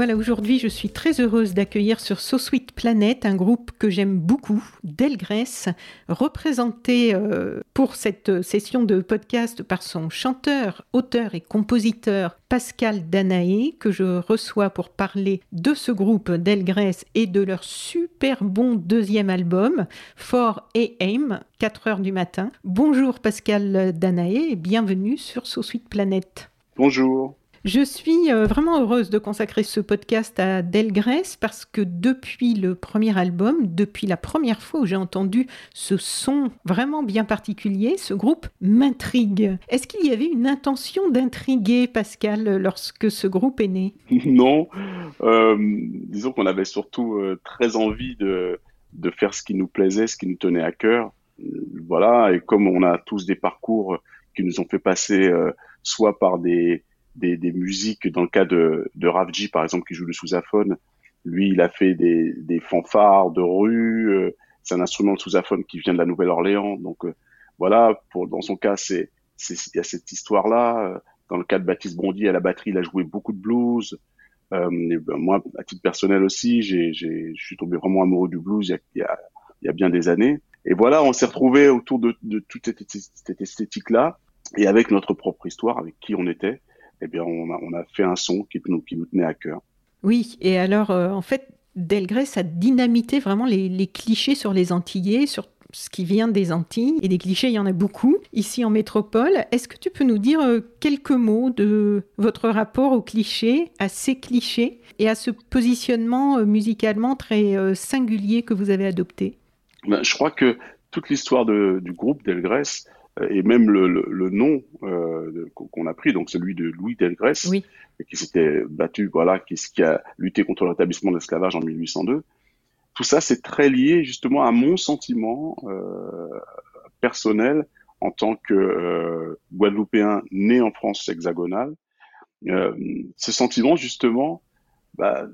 Voilà, aujourd'hui, je suis très heureuse d'accueillir sur So Sweet Planet un groupe que j'aime beaucoup, Delgrès, représenté euh, pour cette session de podcast par son chanteur, auteur et compositeur Pascal Danaé, que je reçois pour parler de ce groupe Delgrès et de leur super bon deuxième album, For AM, 4 heures du matin. Bonjour Pascal Danaé et bienvenue sur So Sweet Planet. Bonjour. Je suis euh, vraiment heureuse de consacrer ce podcast à Delgrès parce que depuis le premier album, depuis la première fois où j'ai entendu ce son vraiment bien particulier, ce groupe m'intrigue. Est-ce qu'il y avait une intention d'intriguer Pascal lorsque ce groupe est né? Non, euh, disons qu'on avait surtout euh, très envie de, de faire ce qui nous plaisait, ce qui nous tenait à cœur. Voilà, et comme on a tous des parcours qui nous ont fait passer soit par des des, des, musiques dans le cas de, de Ravji par exemple qui joue le sousaphone. Lui il a fait des, des fanfares de rue euh, c'est un instrument de sousaphone qui vient de la Nouvelle-Orléans. Donc euh, voilà pour dans son cas c'est il y a cette histoire là dans le cas de Baptiste Bondy à la batterie il a joué beaucoup de blues. Euh, ben, moi à titre personnel aussi j'ai je suis tombé vraiment amoureux du blues il y a, il y a, y a bien des années. Et voilà on s'est retrouvé autour de, de toute cette, cette esthétique là et avec notre propre histoire avec qui on était eh bien, on a, on a fait un son qui nous, qui nous tenait à cœur. Oui, et alors, euh, en fait, Delgrès a dynamité vraiment les, les, clichés sur les Antillais, sur ce qui vient des Antilles. Et des clichés, il y en a beaucoup ici en métropole. Est-ce que tu peux nous dire euh, quelques mots de votre rapport aux clichés, à ces clichés et à ce positionnement euh, musicalement très singulier que vous avez adopté? Ben, Je crois que toute l'histoire du groupe Delgrès, et même le, le, le nom euh, qu'on a pris, donc celui de Louis Delgrès, oui. qui s'était battu, voilà, qui, qui a lutté contre le rétablissement de l'esclavage en 1802. Tout ça, c'est très lié justement à mon sentiment euh, personnel en tant que euh, Guadeloupéen né en France hexagonale. Euh, ce sentiment justement bah,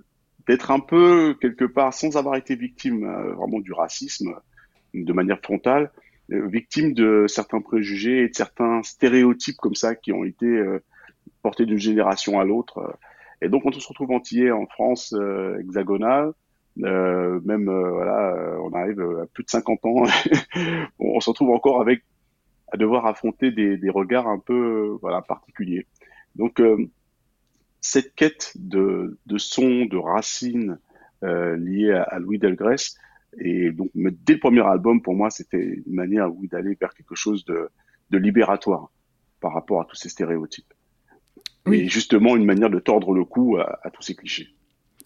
d'être un peu quelque part, sans avoir été victime euh, vraiment du racisme de manière frontale, euh, victime de certains préjugés et de certains stéréotypes comme ça qui ont été euh, portés d'une génération à l'autre. Et donc, quand on se retrouve antillais en France euh, hexagonale, euh, même voilà, on arrive à plus de 50 ans, on se retrouve encore avec à devoir affronter des, des regards un peu voilà particuliers. Donc, cette quête de, de son, de racines liées à, à Louis Delgrès, et donc, dès le premier album, pour moi, c'était une manière oui, d'aller vers quelque chose de, de, libératoire par rapport à tous ces stéréotypes. Oui. Et justement, une manière de tordre le cou à, à tous ces clichés.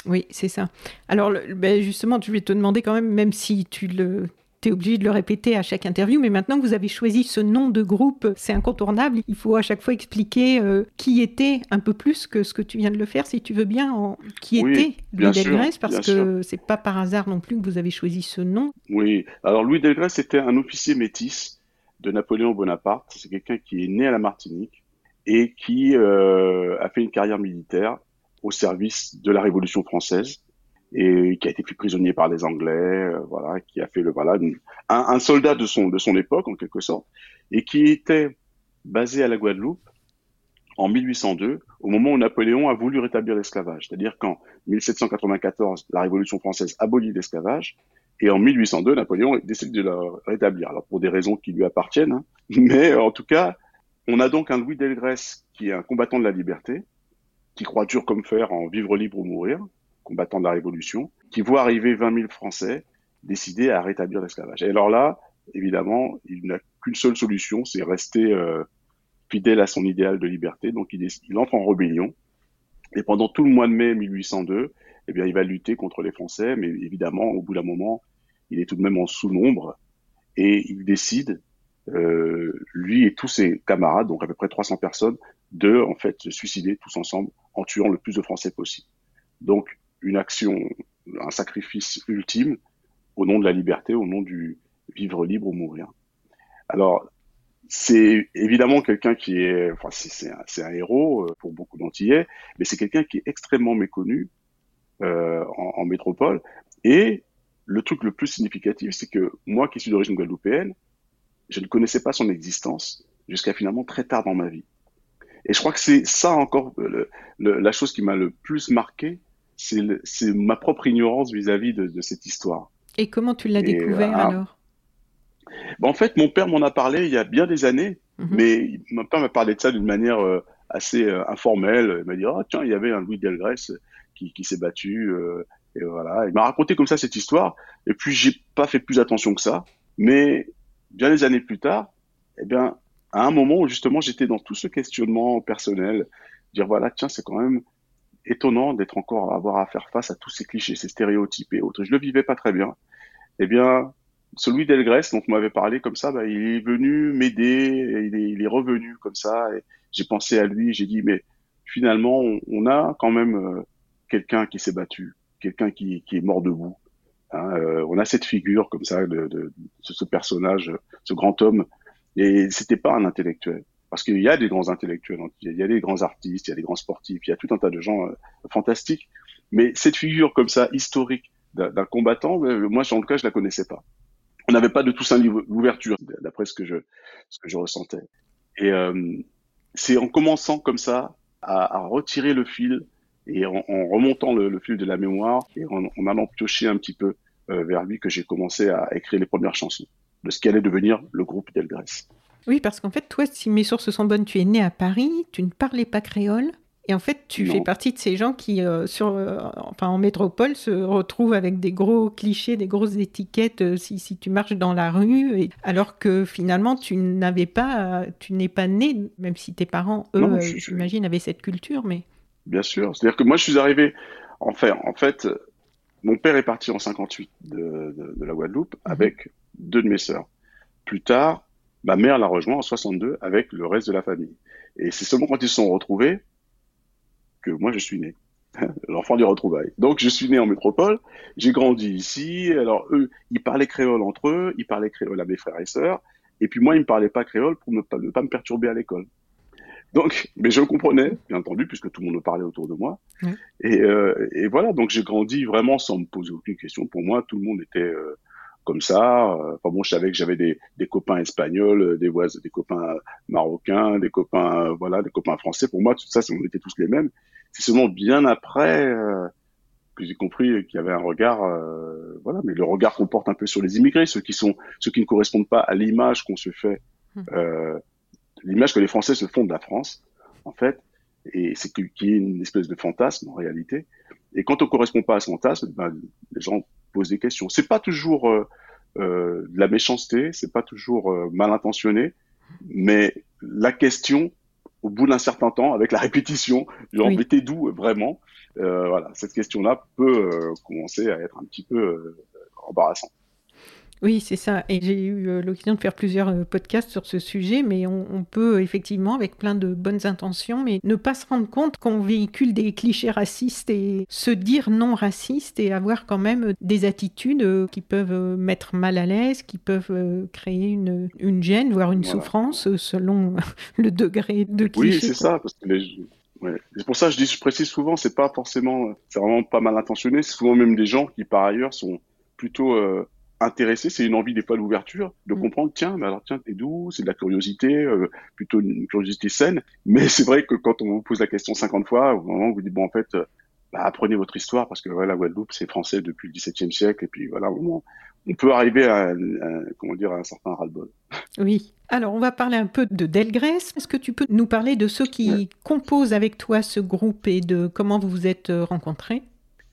Oui, c'est ça. Alors, le, ben justement, je vais te demander quand même, même si tu le tu es obligé de le répéter à chaque interview, mais maintenant que vous avez choisi ce nom de groupe, c'est incontournable. Il faut à chaque fois expliquer euh, qui était un peu plus que ce que tu viens de le faire, si tu veux bien, en... qui oui, était Louis Delgrès, parce que c'est pas par hasard non plus que vous avez choisi ce nom. Oui, alors Louis Delgrès était un officier métis de Napoléon Bonaparte. C'est quelqu'un qui est né à la Martinique et qui euh, a fait une carrière militaire au service de la Révolution française et qui a été pris prisonnier par les Anglais, euh, voilà, qui a fait le voilà un, soldat de son de son époque en quelque sorte, et qui était basé à la Guadeloupe en 1802, au moment où Napoléon a voulu rétablir l'esclavage. C'est-à-dire qu'en 1794, la Révolution française abolit l'esclavage, et en 1802, Napoléon décide de le rétablir. Alors pour des raisons qui lui appartiennent, hein, mais en tout cas, on a donc un Louis Delgrès qui est un combattant de la liberté, qui croit dur comme fer en vivre libre ou mourir, combattants de la Révolution, qui voit arriver 20 000 Français décidés à rétablir l'esclavage. Et alors là, évidemment, il n'a qu'une seule solution, c'est rester euh, fidèle à son idéal de liberté. Donc il, entre en rébellion. Et pendant tout le mois de mai 1802, eh bien, il va lutter contre les Français, mais évidemment, au bout d'un moment, il est tout de même en sous-nombre et il décide, euh, lui et tous ses camarades, donc à peu près 300 personnes, de en fait se suicider tous ensemble en tuant le plus de Français possible. Donc une action, un sacrifice ultime au nom de la liberté, au nom du vivre libre ou mourir. Alors c'est évidemment quelqu'un qui est, enfin c'est un, un, héros euh, pour beaucoup d'Antillais, mais c'est quelqu'un qui est extrêmement méconnu euh, en, en, métropole. Et le truc le plus significatif, c'est que moi qui suis d'origine guadeloupéenne, je ne connaissais pas son existence jusqu'à finalement très tard dans ma vie. Et je crois que c'est ça encore le, le, la chose qui m'a le plus marqué, c'est ma propre ignorance vis-à-vis de, de, cette histoire. Et comment tu l'as découvert euh, alors? Ben, En fait, mon père m'en a parlé il y a bien des années, mm -hmm. mais mon père m'a parlé de ça d'une manière euh, assez euh, informelle. Il m'a dit, oh, tiens, il y avait un Louis Delgrès qui, qui s'est battu. Euh, et voilà, il m'a raconté comme ça cette histoire. Et puis, j'ai pas fait plus attention que ça. Mais bien des années plus tard, eh bien, à un moment où justement j'étais dans tout ce questionnement personnel, dire voilà, tiens, c'est quand même étonnant d'être encore à avoir à faire face à tous ces clichés, ces stéréotypes et autres. Je le vivais pas très bien. Eh bien, celui d'Elgrès, dont on m'avait parlé comme ça, bah, il est venu m'aider, il il est revenu comme ça. J'ai pensé à lui, j'ai dit, mais finalement, on, a quand même euh, quelqu'un qui s'est battu, quelqu'un qui, est mort debout. Hein, euh, on a cette figure comme ça de, de, ce personnage, ce grand homme, et c'était pas un intellectuel, parce qu'il y a des grands intellectuels, il y a des grands artistes, il y a des grands sportifs, il y a tout un tas de gens euh, fantastiques, mais cette figure comme ça historique d'un combattant, euh, moi en tout cas je la connaissais pas. On n'avait pas de tout un livre d'ouverture, d'après ce que je ce que je ressentais. Et euh, c'est en commençant comme ça à, retirer le fil et en, remontant le, fil de la mémoire et en, en allant piocher un petit peu euh, vers lui que j'ai commencé à écrire les premières chansons de ce qui allait devenir le groupe Delgrès. Oui, parce qu'en fait, toi, si mes sources sont bonnes, tu es né à Paris, tu ne parlais pas créole, et en fait, tu non. fais partie de ces gens qui, euh, sur, euh, enfin, en métropole, se retrouvent avec des gros clichés, des grosses étiquettes euh, si, si, tu marches dans la rue, et, alors que finalement, tu n'avais pas, tu n'es pas né, même si tes parents, eux, j'imagine, avaient cette culture, mais. Bien sûr. C'est-à-dire que moi, je suis arrivé, en fait, en fait, mon père est parti en 58 de, de, de la Guadeloupe mmh. avec deux de mes sœurs. Plus tard, ma mère l'a rejoint en 62 avec le reste de la famille. Et c'est seulement quand ils se sont retrouvés que moi je suis né. L'enfant du retrouvailles. Donc je suis né en métropole, j'ai grandi ici. Alors eux, ils parlaient créole entre eux, ils parlaient créole à mes frères et sœurs. Et puis moi, ils me parlaient pas créole pour ne pas, ne pas me perturber à l'école. Donc, mais je comprenais, bien entendu, puisque tout le monde me parlait autour de moi. Mmh. Et, euh, et, voilà, donc j'ai grandi vraiment sans me poser aucune question. Pour moi, tout le monde était euh, comme ça. Enfin bon, je savais que j'avais des, des, copains espagnols, des voisins, des copains marocains, des copains, voilà, des copains français. Pour moi, tout ça, on était tous les mêmes. C'est seulement bien après euh, que j'ai compris qu'il y avait un regard, euh, voilà, mais le regard qu'on porte un peu sur les immigrés, ceux qui sont, ceux qui ne correspondent pas à l'image qu'on se fait, mmh. euh, l'image que les Français se font de la France, en fait, et c'est qui est une espèce de fantasme en réalité. Et quand on correspond pas à ce fantasme, ben, les gens posent des questions. C'est pas toujours euh, euh, de la méchanceté, c'est pas toujours euh, mal intentionné, mais la question, au bout d'un certain temps, avec la répétition, genre oui. mettez d'où vraiment, euh, voilà, cette question-là peut euh, commencer à être un petit peu euh, embarrassante. Oui, c'est ça. Et j'ai eu euh, l'occasion de faire plusieurs euh, podcasts sur ce sujet, mais on, on, peut effectivement, avec plein de bonnes intentions, mais ne pas se rendre compte qu'on véhicule des clichés racistes et se dire non raciste et avoir quand même des attitudes euh, qui peuvent mettre mal à l'aise, qui peuvent créer une, une gêne, voire une voilà. souffrance selon le degré de cliché. Oui, c'est ça, parce que les... Ouais. C'est pour ça que je, dis, je précise souvent, c'est pas forcément, c'est vraiment pas mal intentionné, c'est souvent même des gens qui par ailleurs sont plutôt euh, intéressé, c'est une envie des fois l'ouverture, de mmh. comprendre, tiens, mais alors tiens, t'es d'où C'est de la curiosité, euh, plutôt une curiosité saine. Mais c'est vrai que quand on vous pose la question 50 fois, au moment où vous dites, bon, en fait, euh, bah, apprenez votre histoire, parce que voilà, Guadeloupe, c'est français depuis le XVIIe siècle, et puis voilà, au moment, on peut arriver à, à, comment dire, à un certain ras-le-bol. Oui. Alors, on va parler un peu de Delgrès. Est-ce que tu peux nous parler de ceux qui ouais. composent avec toi ce groupe et de comment vous vous êtes euh, rencontrés?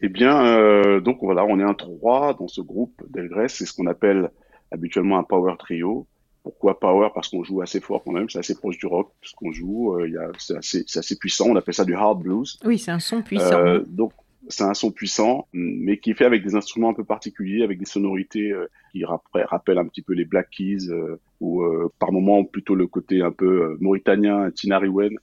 Eh bien, euh, donc voilà, on est un trois dans ce groupe d'Elgrès. C'est ce qu'on appelle habituellement un power trio. Pourquoi power? Parce qu'on joue assez fort quand même, c'est assez proche du rock, ce qu'on joue. Euh, c'est assez, assez, puissant, on appelle ça du hard blues. Oui, c'est un son puissant. Euh, donc, c'est un son puissant, mais qui est fait avec des instruments un peu particuliers, avec des sonorités euh, qui rappellent un petit peu les Black Keys, euh, ou euh, par moments plutôt le côté un peu mauritanien, Tinariwen.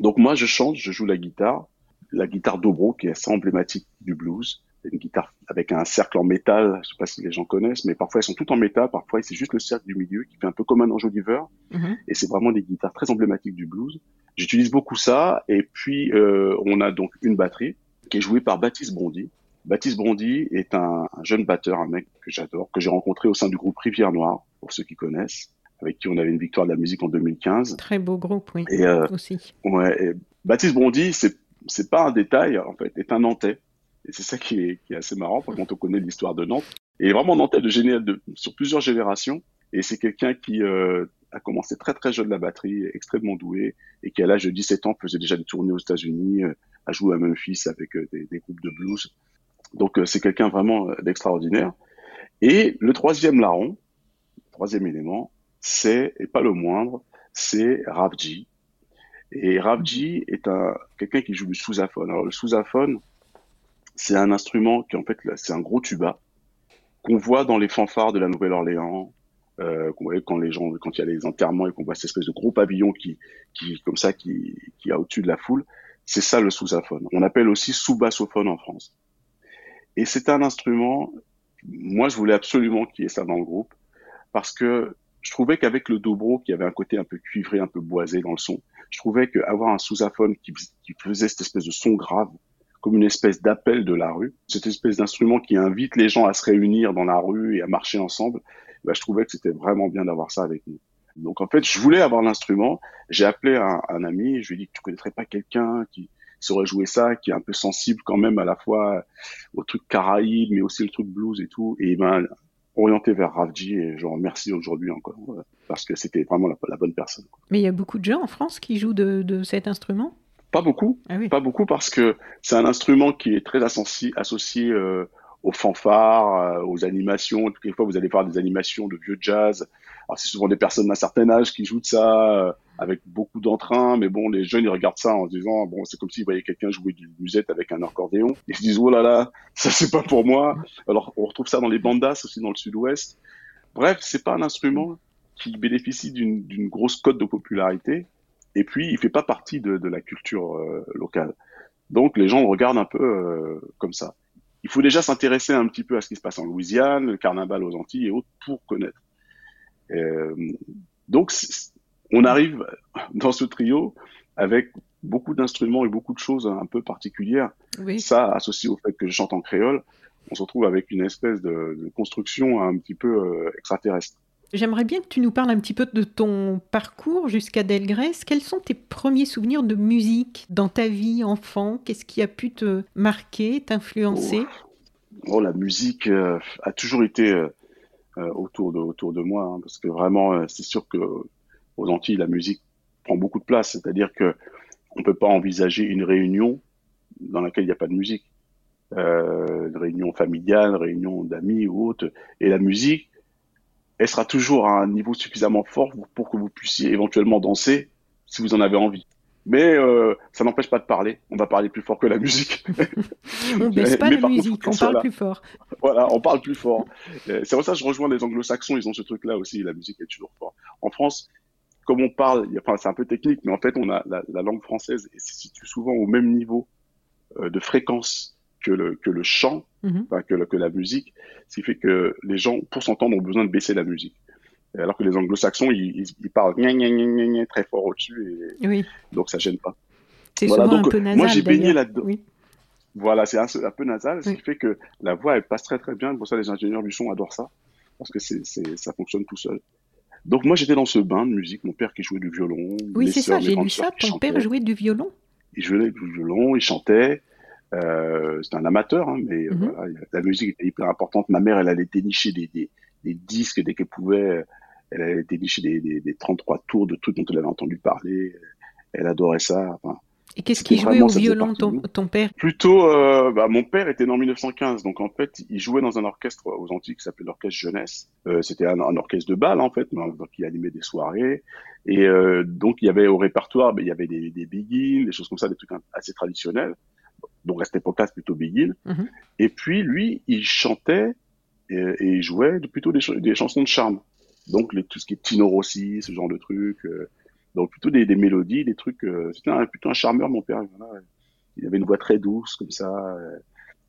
Donc moi, je chante, je joue la guitare, la guitare dobro, qui est assez emblématique du blues une guitare avec un cercle en métal, je sais pas si les gens connaissent, mais parfois elles sont toutes en métal, parfois c'est juste le cercle du milieu qui fait un peu comme un enjoliveur, mm et c'est vraiment des guitares très emblématiques du blues. J'utilise beaucoup ça, et puis euh, on a donc une batterie qui est jouée par Baptiste Bondy. Baptiste Bondy est un, jeune batteur, un mec que j'adore, que j'ai rencontré au sein du groupe Rivière Noire, pour ceux qui connaissent, avec qui on avait une victoire de la musique en 2015. Très beau groupe, oui. Et, euh, aussi. Ouais, Baptiste Bondy, c'est c'est pas un détail en fait, est un Nantais et c'est ça qui est, qui est, assez marrant quand on connaît l'histoire de Nantes. Et vraiment nantais de génial de, sur plusieurs générations. Et c'est quelqu'un qui euh, a commencé très très jeune la batterie, extrêmement doué, et qui à l'âge de 17 ans faisait déjà des tournées aux États-Unis, euh, a joué à Memphis avec euh, des, des, groupes de blues. Donc c'est quelqu'un vraiment d'extraordinaire. Et le troisième larron, troisième élément, c'est, et pas le moindre, c'est Ravji. Et Ravji est un quelqu'un qui joue du sousaphone. Alors le sousaphone, c'est un instrument qui en fait c'est un gros tuba qu'on voit dans les fanfares de la Nouvelle-Orléans, euh, qu'on voit quand les gens, quand il y a les enterrements et qu'on voit cette espèce de gros pavillon qui, qui comme ça, qui, qui a au-dessus de la foule. C'est ça le sousaphone. On appelle aussi sous-bassophone en France. Et c'est un instrument. Moi, je voulais absolument qu'il y ait ça dans le groupe parce que je trouvais qu'avec le dobro, qui avait un côté un peu cuivré, un peu boisé dans le son, je trouvais qu'avoir un sousaphone qui, qui faisait cette espèce de son grave, comme une espèce d'appel de la rue, cette espèce d'instrument qui invite les gens à se réunir dans la rue et à marcher ensemble. Bah, je trouvais que c'était vraiment bien d'avoir ça avec nous. Donc en fait, je voulais avoir l'instrument. J'ai appelé un, ami, je lui ai dit que tu connaîtrais pas quelqu'un qui saurait jouer ça, qui est un peu sensible quand même à la fois au truc caraïbe, mais aussi le truc blues et tout. Et ben orienté vers Ravji et je remercie aujourd'hui encore parce que c'était vraiment la, bonne personne. Mais il y a beaucoup de gens en France qui jouent de, de cet instrument? Pas beaucoup, ah pas beaucoup parce que c'est un instrument qui est très associé, associé euh, aux fanfares, euh, aux animations. Quelquefois, vous allez voir des animations de vieux jazz. Alors, c'est souvent des personnes d'un certain âge qui jouent de ça euh, avec beaucoup d'entrain, mais bon, les jeunes ils regardent ça en se disant bon, c'est comme s'ils voyaient quelqu'un jouer du musette avec un accordéon. Ils se disent oh là là, ça c'est pas pour moi. Alors, on retrouve ça dans les bandas aussi dans le Sud-Ouest. Bref, c'est pas un instrument qui bénéficie d'une grosse cote de popularité et puis il fait pas partie de, de la culture euh, locale. Donc les gens regardent un peu euh, comme ça. Il faut déjà s'intéresser un petit peu à ce qui se passe en Louisiane, le carnaval aux Antilles et autres pour connaître. Euh, donc on arrive dans ce trio avec beaucoup d'instruments et beaucoup de choses un peu particulières. Oui. Ça, associé au fait que je chante en créole, on se retrouve avec une espèce de, de construction un petit peu euh, extraterrestre. J'aimerais bien que tu nous parles un petit peu de ton parcours jusqu'à Delgrès. Quels sont tes premiers souvenirs de musique dans ta vie enfant? Qu'est-ce qui a pu te marquer, t'influencer? Oh. oh. la musique euh, a toujours été euh, euh, autour, de, autour de moi, hein, parce que vraiment, c'est sûr que aux Antilles, la musique prend beaucoup de place. C'est-à-dire que on peut pas envisager une réunion dans laquelle il n'y a pas de musique. une réunion familiale, une réunion d'amis ou autre. Et la musique, elle sera toujours à un niveau suffisamment fort pour que vous puissiez éventuellement danser si vous en avez envie. Mais euh, ça n'empêche pas de parler. On va parler plus fort que la musique. on baisse pas la musique, on parle plus fort. Voilà, on parle plus fort. Euh, c'est pour ça que je rejoins les anglo-saxons, ils ont ce truc-là aussi, la musique est toujours fort. En France, comme on parle, enfin, c'est un peu technique, mais en fait, on a la, la langue française et se situe souvent au même niveau euh, de fréquence que le, que le chant, mhm. que, que la musique, ce qui fait que les gens, pour s'entendre, ont besoin de baisser la musique. Alors que les anglo-saxons, ils, ils, parlent très fort au-dessus, et oui. donc ça gêne pas. C'est voilà, donc, un peu nasal, Moi, j'ai baigné là-dedans. Oui. Voilà, c'est un, un, peu nasal, ce qui fait que la voix, elle passe très très bien. Pour ça, les ingénieurs du son adorent ça, parce que c'est, ça fonctionne tout seul. Donc moi, j'étais dans ce bain de musique. Mon père qui jouait du violon. Oui, c'est ça, j'ai lu ça. Ton père jouait du violon. Il jouait du violon, il chantait. Euh, c'est un amateur, hein, mais euh, mhm. voilà, la musique était hyper importante. Ma mère, elle allait dénicher des, des, des disques dès qu'elle pouvait. Elle allait dénicher des, des, des, 33 tours de trucs dont elle avait entendu parler. Elle adorait ça. Enfin, Et qu'est-ce qu'il jouait au violon, ton, ton, père? Plutôt, euh, bah, mon père était né en 1915, donc en fait, il jouait dans un orchestre aux Antilles qui s'appelait l'Orchestre Jeunesse. Euh, C'était un, un, orchestre de bal, en fait, donc il animait des soirées. Et euh, donc, il y avait au répertoire, bah, il y avait des, des begins, des choses comme ça, des trucs assez traditionnels. Donc, à cette époque-là, c'est plutôt begin. Mm Et puis, lui, il chantait et, et il jouait plutôt des, des, chansons de charme. Donc, les, tout ce qui est Tino Rossi, ce genre de trucs. Donc plutôt des, des mélodies, des trucs. Euh, c'était un, plutôt un charmeur, mon père. Il avait une voix très douce, comme ça. Euh,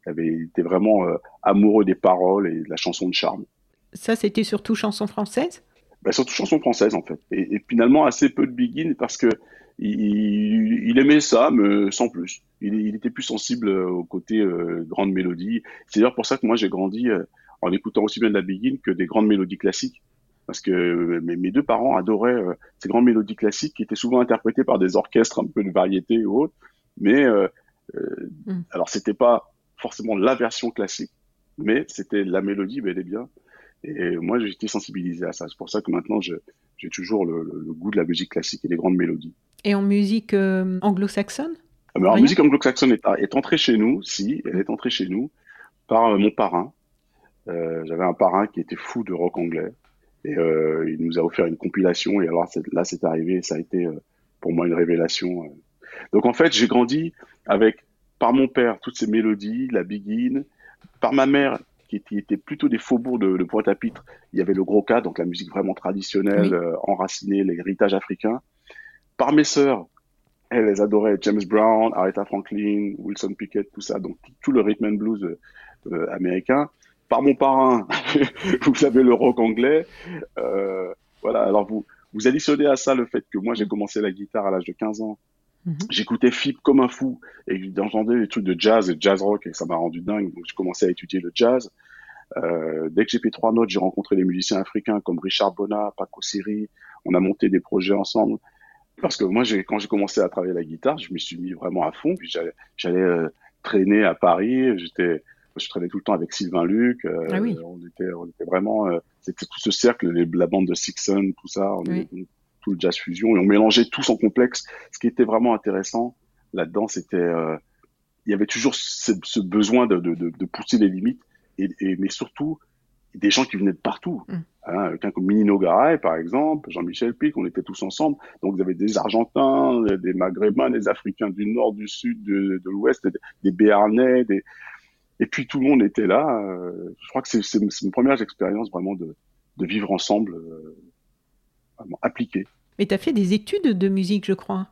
il, avait, il était vraiment euh, amoureux des paroles et de la chanson de charme. Ça, c'était surtout chanson française bah, Surtout chanson française, en fait. Et, et, finalement, assez peu de begin parce que il, il, aimait ça, mais sans plus. Il, il était plus sensible au côté euh, grande mélodie. C'est d'ailleurs pour ça que moi, j'ai grandi en écoutant aussi bien de la begin que des grandes mélodies classiques parce que euh, mes, deux parents adoraient euh, ces grandes mélodies classiques qui étaient souvent interprétées par des orchestres un peu de variété ou autre. Mais euh, mm. alors c'était pas forcément la version classique, mais c'était la mélodie bel et bien. Et moi, j'ai été sensibilisé à ça. C'est pour ça que maintenant, j'ai toujours le, le, goût de la musique classique et des grandes mélodies. Et en musique anglo-saxonne? Ah, En musique anglo-saxonne est, est, entrée chez nous, si, elle est entrée chez nous par mon parrain. Euh, J'avais un parrain qui était fou de rock anglais. Et euh, il nous a offert une compilation. Et alors là, c'est arrivé. Ça a été euh, pour moi une révélation. Euh. Donc en fait, j'ai grandi avec par mon père toutes ces mélodies, la biguine, par ma mère qui était, était plutôt des faubourgs de, de Pointe-à-Pitre. Il y avait le gros cas, donc la musique vraiment traditionnelle, oui. euh, enracinée, l'héritage africain. Par mes sœurs, elles, elles adoraient James Brown, Aretha Franklin, Wilson Pickett, tout ça, donc tout le rhythm and blues américain par mon parrain, vous savez, le rock anglais. Euh, voilà, alors vous, vous additionnez à ça le fait que moi j'ai commencé la guitare à l'âge de 15 ans. Mm -hmm. J'écoutais Flip comme un fou et j'entendais des trucs de jazz et de jazz rock et ça m'a rendu dingue. Donc j'ai commencé à étudier le jazz. Euh, dès que j'ai fait trois notes, j'ai rencontré des musiciens africains comme Richard Bona, Paco Siri. On a monté des projets ensemble. Parce que moi, quand j'ai commencé à travailler la guitare, je m'y suis mis vraiment à fond. Puis j'allais euh, traîner à Paris. J'étais je traînais tout le temps avec Sylvain Luc. Euh, ah oui. on, était, on était vraiment, euh, c'était tout ce cercle, les, la bande de Sixon, tout ça, on, oui. tout le jazz fusion, et on mélangeait tout en complexe. Ce qui était vraiment intéressant là-dedans, c'était, euh, il y avait toujours ce, ce besoin de, de, de, de, pousser les limites, et, et, mais surtout des gens qui venaient de partout. Mm. Hein, quelqu'un comme Minino Garay, par exemple, Jean-Michel Pic, on était tous ensemble. Donc, vous avez des Argentins, des Maghrébins, des Africains du Nord, du Sud, de, de l'Ouest, des, des Béarnais, des, et puis tout le monde était là. Euh, je crois que c'est une première expérience vraiment de, de vivre ensemble, euh, vraiment appliquée. Mais tu as fait des études de musique, je crois.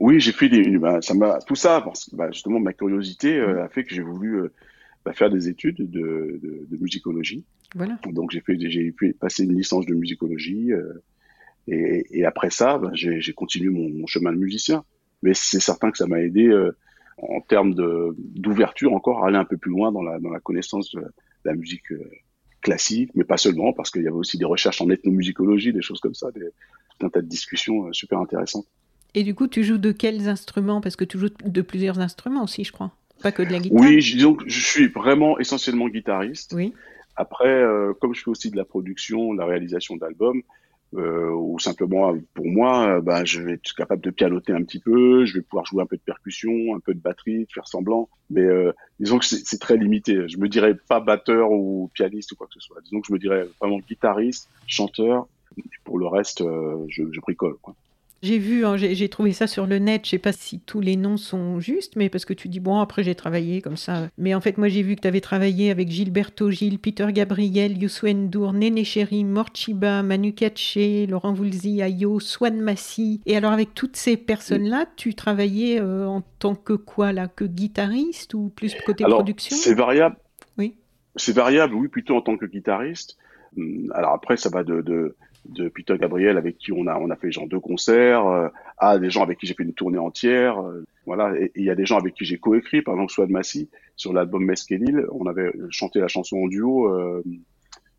Oui, j'ai fait des. Bah, ça m'a tout ça parce que bah, justement ma curiosité euh, a fait que j'ai voulu euh, bah, faire des études de, de, de musicologie. Voilà. Donc j'ai fait j'ai pu passer une licence de musicologie et, et, après ça, j'ai continué mon, mon, chemin de musicien. Mais c'est certain que ça m'a aidé en termes d'ouverture encore, aller un peu plus loin dans la, dans la connaissance de la, musique euh, classique, mais pas seulement, parce qu'il y avait aussi des recherches en ethnomusicologie, des choses comme ça, des, tout un tas de discussions euh, super intéressantes. Et du coup, tu joues de quels instruments? Parce que tu joues de plusieurs instruments aussi, je crois. Pas que de la guitare. Oui, disons que je suis vraiment essentiellement guitariste. Oui. Après, euh, comme je fais aussi de la production, la réalisation d'albums, euh, ou simplement pour moi, euh, bah, je vais être capable de pianoter un petit peu, je vais pouvoir jouer un peu de percussion, un peu de batterie, faire semblant, mais euh, disons que c'est très limité. Je me dirais pas batteur ou pianiste ou quoi que ce soit. Disons que je me dirais vraiment guitariste, chanteur. Pour le reste, euh, je, je bricole. Quoi. J'ai vu, hein, j'ai trouvé ça sur le net, je sais pas si tous les noms sont justes, mais parce que tu dis, bon, après j'ai travaillé comme ça. Mais en fait, moi j'ai vu que tu avais travaillé avec Gilberto Gil, Peter Gabriel, Youssou N'Dour, Néné Chéri, Morchiba, Manu Katché, Laurent Voulzy, Ayo, Swan Massy. Et alors avec toutes ces personnes-là, tu travaillais euh, en tant que quoi là Que guitariste ou plus côté alors, production? C'est variable. Oui. C'est variable, oui, plutôt en tant que guitariste. Hum, alors après, ça va de, de de Peter Gabriel avec qui on a on a fait genre deux concerts, euh, à des gens avec qui j'ai fait une tournée entière, euh, voilà. Et il y a des gens avec qui j'ai coécrit, par exemple Swad Massy sur l'album Meskelil, on avait chanté la chanson en duo, euh,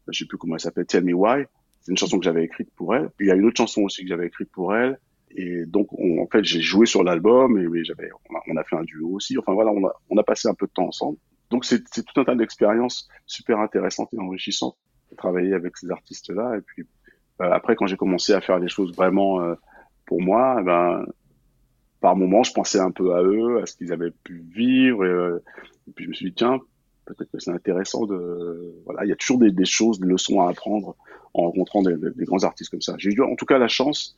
je sais plus comment elle s'appelle, Tell Me Why. C'est une chanson que j'avais écrite pour elle. Il y a une autre chanson aussi que j'avais écrite pour elle. Et donc on, en fait j'ai joué sur l'album et, j'avais on a, on a, fait un duo aussi. Enfin voilà, on a on a passé un peu de temps ensemble. Donc c'est tout un tas d'expériences super intéressantes et enrichissantes travailler avec ces artistes là et puis après, quand j'ai commencé à faire des choses vraiment euh, pour moi, eh ben, par moments, je pensais un peu à eux, à ce qu'ils avaient pu vivre. Et, puis je me suis dit, tiens, peut-être que c'est intéressant de. Voilà, il y a toujours des, choses, des leçons à apprendre en rencontrant des, grands artistes comme ça. J'ai eu en tout cas la chance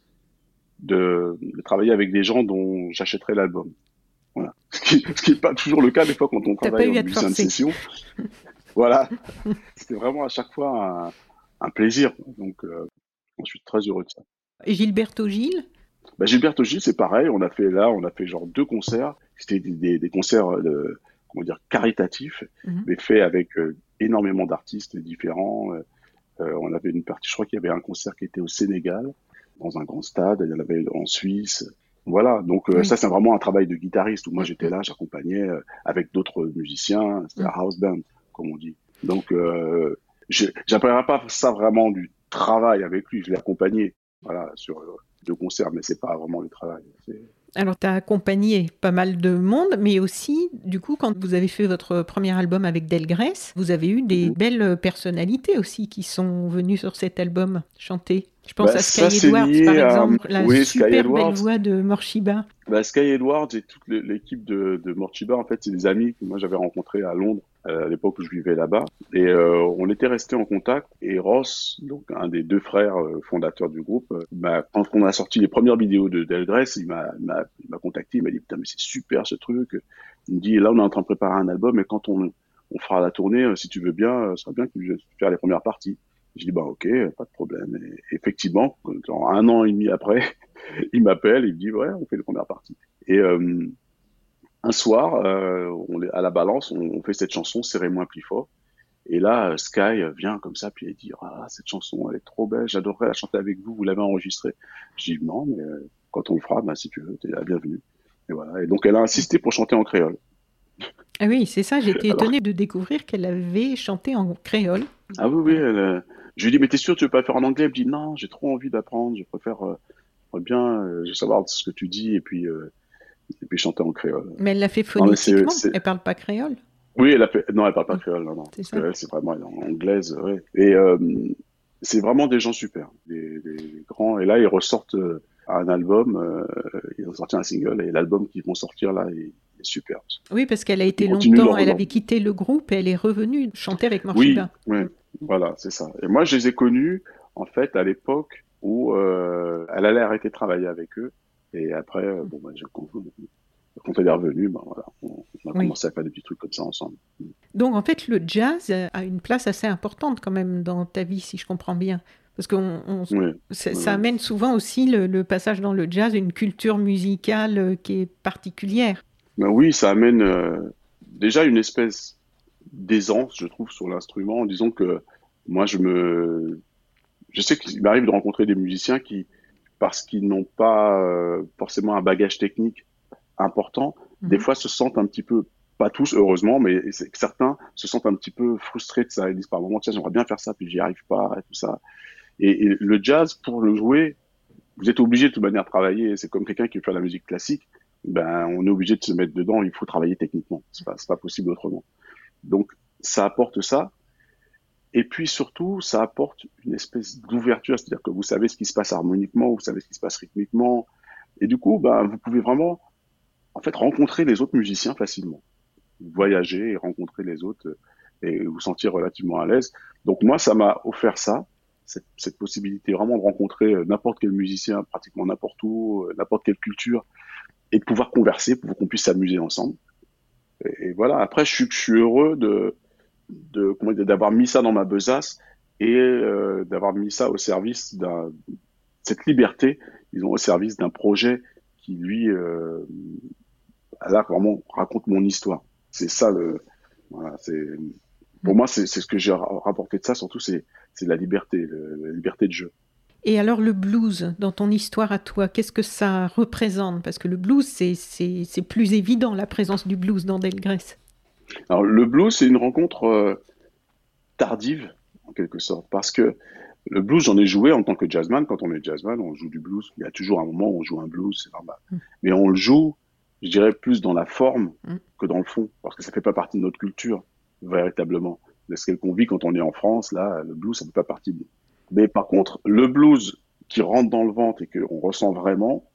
de, travailler avec des gens dont j'achèterais l'album. Voilà. Ce qui n'est pas toujours le cas des fois quand on travaille en musicien de session. voilà. C'était vraiment à chaque fois un, plaisir. Donc, euh, je suis très heureux de ça. Et Gilberto Gilles bah, Gilberto Gilles, c'est pareil. On a fait là, on a fait genre deux concerts. C'était des, concerts de, euh, comment dire, caritatifs, mhm. mais faits avec euh, énormément d'artistes différents. on avait une partie, je crois qu'il y avait un concert qui était au Sénégal, dans un grand stade. Il y en avait en Suisse. Voilà, donc ça c'est vraiment un travail de guitariste où moi j'étais là, j'accompagnais avec d'autres musiciens, c'était un house band comme on dit. Donc euh, j'appellerais pas ça vraiment du travail avec lui, je l'ai accompagné voilà, sur euh, deux concerts, mais c'est pas vraiment le travail. Alors, tu as accompagné pas mal de monde, mais aussi, du coup, quand vous avez fait votre premier album avec Delgrès, vous avez eu des mhm. belles personnalités aussi qui sont venues sur cet album chanter. Je pense bah, à Sky Edwards, par exemple, la super belle voix de Morshiba. Bah, Sky Edwards et toute l'équipe de, de Morshiba, en fait, c'est des amis que moi j'avais rencontrés à Londres euh, à l'époque où je vivais là-bas. Et euh, on était resté en contact. Et Ross, donc un des deux frères euh, fondateurs du groupe, quand on a sorti les premières vidéos de Delgrès, il m'a, contacté, il m'a dit putain mais c'est super ce truc. Il me dit là on est en train de préparer un album et quand on, on fera la tournée, si tu veux bien, ce serait bien que je faire les premières parties. Je dis bah ok, pas de problème. Et effectivement, genre un an et demi après, il m'appelle, il me dit ouais, on fait les premières parties. Et euh, un soir, euh, on, à la balance, on, fait cette chanson Serrez-moi plus fort. Et là, Sky vient comme ça, puis il dit ah cette chanson elle est trop belle, j'adorerais la chanter avec vous, vous l'avez enregistrée. Je dis non, mais euh, quand on le fera, bah, si tu veux, t'es la bienvenue. Et voilà. Et donc elle a insisté pour chanter en créole. Ah oui, c'est ça. J'étais étonné de découvrir qu'elle avait chanté en créole. Ah oui, oui. Elle, je lui dis, mais t'es sûr, tu veux pas faire en anglais? Elle me dit, non, j'ai trop envie d'apprendre, je préfère euh, bien euh, savoir ce que tu dis et puis, euh, et puis chanter en créole. Mais elle l'a fait phonétiquement, elle elle parle pas créole Oui, elle a fait... non, elle parle pas créole, non, non. C'est vraiment anglaise, ouais. Et c'est vraiment des gens super, des, des, grands. Et là, ils ressortent un album, ils ont sorti un single et l'album qu'ils vont sortir là est, superbe. Oui, parce qu'elle a été longtemps, elle avait quitté le groupe et elle est revenue chanter avec Morshiba. Oui, oui. Voilà, c'est ça. Et moi, je les ai connus, en fait, à l'époque où euh, elle allait arrêter de travailler avec eux. Et après, euh, bon, bah, quand, quand elle est revenue, bah, voilà, on, a commencé à faire des petits trucs comme ça ensemble. Donc, en fait, le jazz a une place assez importante quand même dans ta vie, si je comprends bien. Parce que ça, amène souvent aussi le, passage dans le jazz une culture musicale euh, qui est particulière. Ben oui, ça amène déjà une espèce d'aisance, je trouve, sur l'instrument. Disons que moi, je me, je sais qu'il m'arrive de rencontrer des musiciens qui, parce qu'ils n'ont pas euh, forcément un bagage technique important, des mhm. fois se sentent un petit peu, pas tous heureusement, mais certains se sentent un petit peu frustrés de ça. Ils disent par moment, tiens, j'aimerais bien faire ça, puis j'y arrive pas, et tout ça. Et, le jazz, pour le jouer, vous êtes obligé de toute manière de travailler. C'est comme quelqu'un qui fait la musique classique. Ben, on est obligé de se mettre dedans. Il faut travailler techniquement. C'est pas, pas possible autrement. Donc, ça apporte ça. Et puis surtout, ça apporte une espèce d'ouverture, c'est-à-dire que vous savez ce qui se passe harmoniquement, vous savez ce qui se passe rythmiquement, et du coup, ben, vous pouvez vraiment, en fait, rencontrer les autres musiciens facilement, voyager et rencontrer les autres et vous sentir relativement à l'aise. Donc moi, ça m'a offert ça, cette, cette, possibilité vraiment de rencontrer n'importe quel musicien, pratiquement n'importe où, n'importe quelle culture, et de pouvoir converser pour qu'on puisse s'amuser ensemble. Et, voilà. Après, je suis, heureux de, d'avoir mis ça dans ma besace et euh, d'avoir mis ça au service d'un cette liberté, disons, au service d'un projet qui lui, euh, là vraiment raconte mon histoire. C'est ça le, c'est pour moi c'est ce que j'ai rapporté de ça surtout c'est c'est la liberté, la liberté de jeu. Et alors le blues, dans ton histoire à toi, qu'est-ce que ça représente? Parce que le blues, c'est plus évident, la présence du blues dans Delgrès. Alors le blues, c'est une rencontre euh, tardive, en quelque sorte, parce que le blues, j'en ai joué en tant que jazzman. Quand on est jazzman, on joue du blues. Il y a toujours un moment où on joue un blues, c'est normal. Mm. Mais on le joue, je dirais, plus dans la forme mm. que dans le fond, parce que ça fait pas partie de notre culture, véritablement. Ce qu'on vit quand on est en France, là, le blues, ça fait pas partie de mais par contre, le blues qui rentre dans le ventre et qu'on ressent vraiment,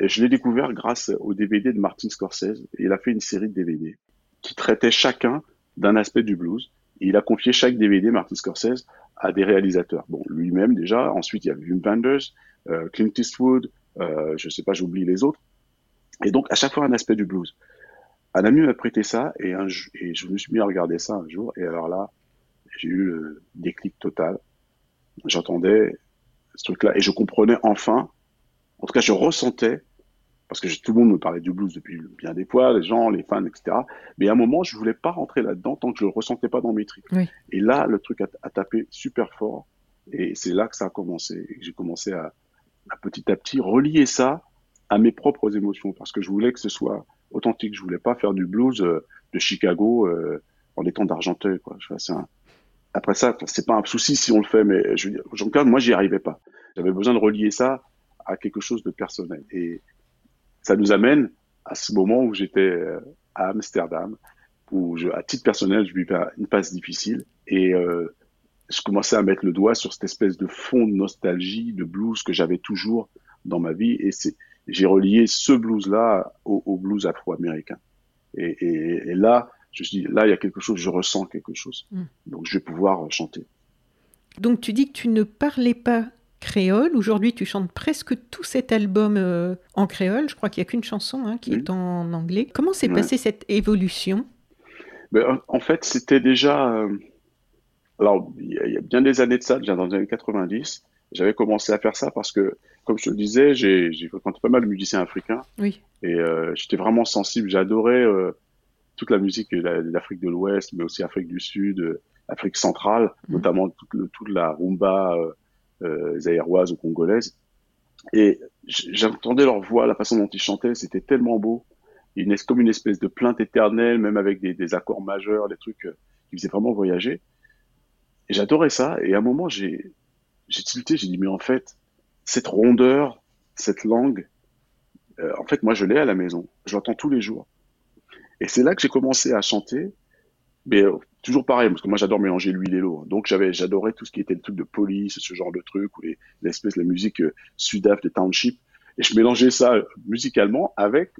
Et je l'ai découvert grâce au DVD de Martin Scorsese. Il a fait une série de DVD qui traitait chacun d'un aspect du blues. Il a confié chaque DVD, Martin Scorsese, à des réalisateurs. Bon, lui-même déjà. Ensuite, il y a Wim Wenders, euh, Clint Eastwood, euh, je sais pas, j'oublie les autres. Et donc, à chaque fois, un aspect du blues. Un ami m'a prêté ça et, et je me suis mis à regarder ça un jour. Et alors là, j'ai eu le déclic total. J'entendais ce truc-là et je comprenais enfin, en tout cas, je ressentais parce que tout le monde me parlait du blues depuis bien des fois, les gens, les fans, etc. Mais à un moment, je voulais pas rentrer là-dedans tant que je le ressentais pas dans mes tripes. Et là, le truc a, a, tapé super fort. Et c'est là que ça a commencé. Et j'ai commencé à, à, petit à petit relier ça à mes propres émotions parce que je voulais que ce soit authentique. Je voulais pas faire du blues euh, de Chicago euh, en étant d'Argenteuil. Quoi. Je, un... Après ça, c'est pas un souci si on le fait, mais je veux dire, Jean-Claude, moi, j'y arrivais pas. J'avais besoin de relier ça à quelque chose de personnel. Et ça nous amène à ce moment où j'étais euh, à Amsterdam, où à titre personnel, je vivais une passe difficile et euh, je commençais à mettre le doigt sur cette espèce de fond de nostalgie, de blues que j'avais toujours dans ma vie et j'ai relié ce blues-là au, blues afro-américain. Et, là, je me suis dit, là, il y a quelque chose, je ressens quelque chose. Mm. Donc, je vais pouvoir chanter. Donc, tu dis que tu ne parlais pas créole. Aujourd'hui, tu chantes presque tout cet album euh, en créole. Je crois qu'il n'y a qu'une chanson hein, qui est en anglais. Comment s'est passée cette évolution? Ben, En fait, c'était déjà... Euh, alors, il y, a bien des années de ça, déjà dans les années 90, j'avais commencé à faire ça parce que, comme je te le disais, j'ai fréquenté pas mal de musiciens africains. Oui. Et euh, j'étais vraiment sensible. J'adorais toute la musique de l'Afrique de l'Ouest, mais aussi Afrique du Sud, Afrique centrale, mmh. notamment toute, le, toute, la rumba euh, zaïroises ou congolaises. Et j'entendais leur voix, la façon dont ils chantaient, c'était tellement beau. Une, comme une espèce de plainte éternelle, même avec des, des accords majeurs, des trucs euh, qui faisaient vraiment voyager. Et j'adorais ça. Et à un moment, j'ai j'ai tilté, j'ai dit, mais en fait, cette rondeur, cette langue, euh, en fait, moi, je l'ai à la maison. Je l'entends tous les jours. Et c'est là que j'ai commencé à chanter. Mais euh, toujours pareil, parce que moi j'adore mélanger l'huile et l'eau. Donc j'avais, j'adorais tout ce qui était le truc de police, ce genre de truc, ou les, l'espèce de la musique euh, sudaf de township. Et je mélangeais ça euh, musicalement avec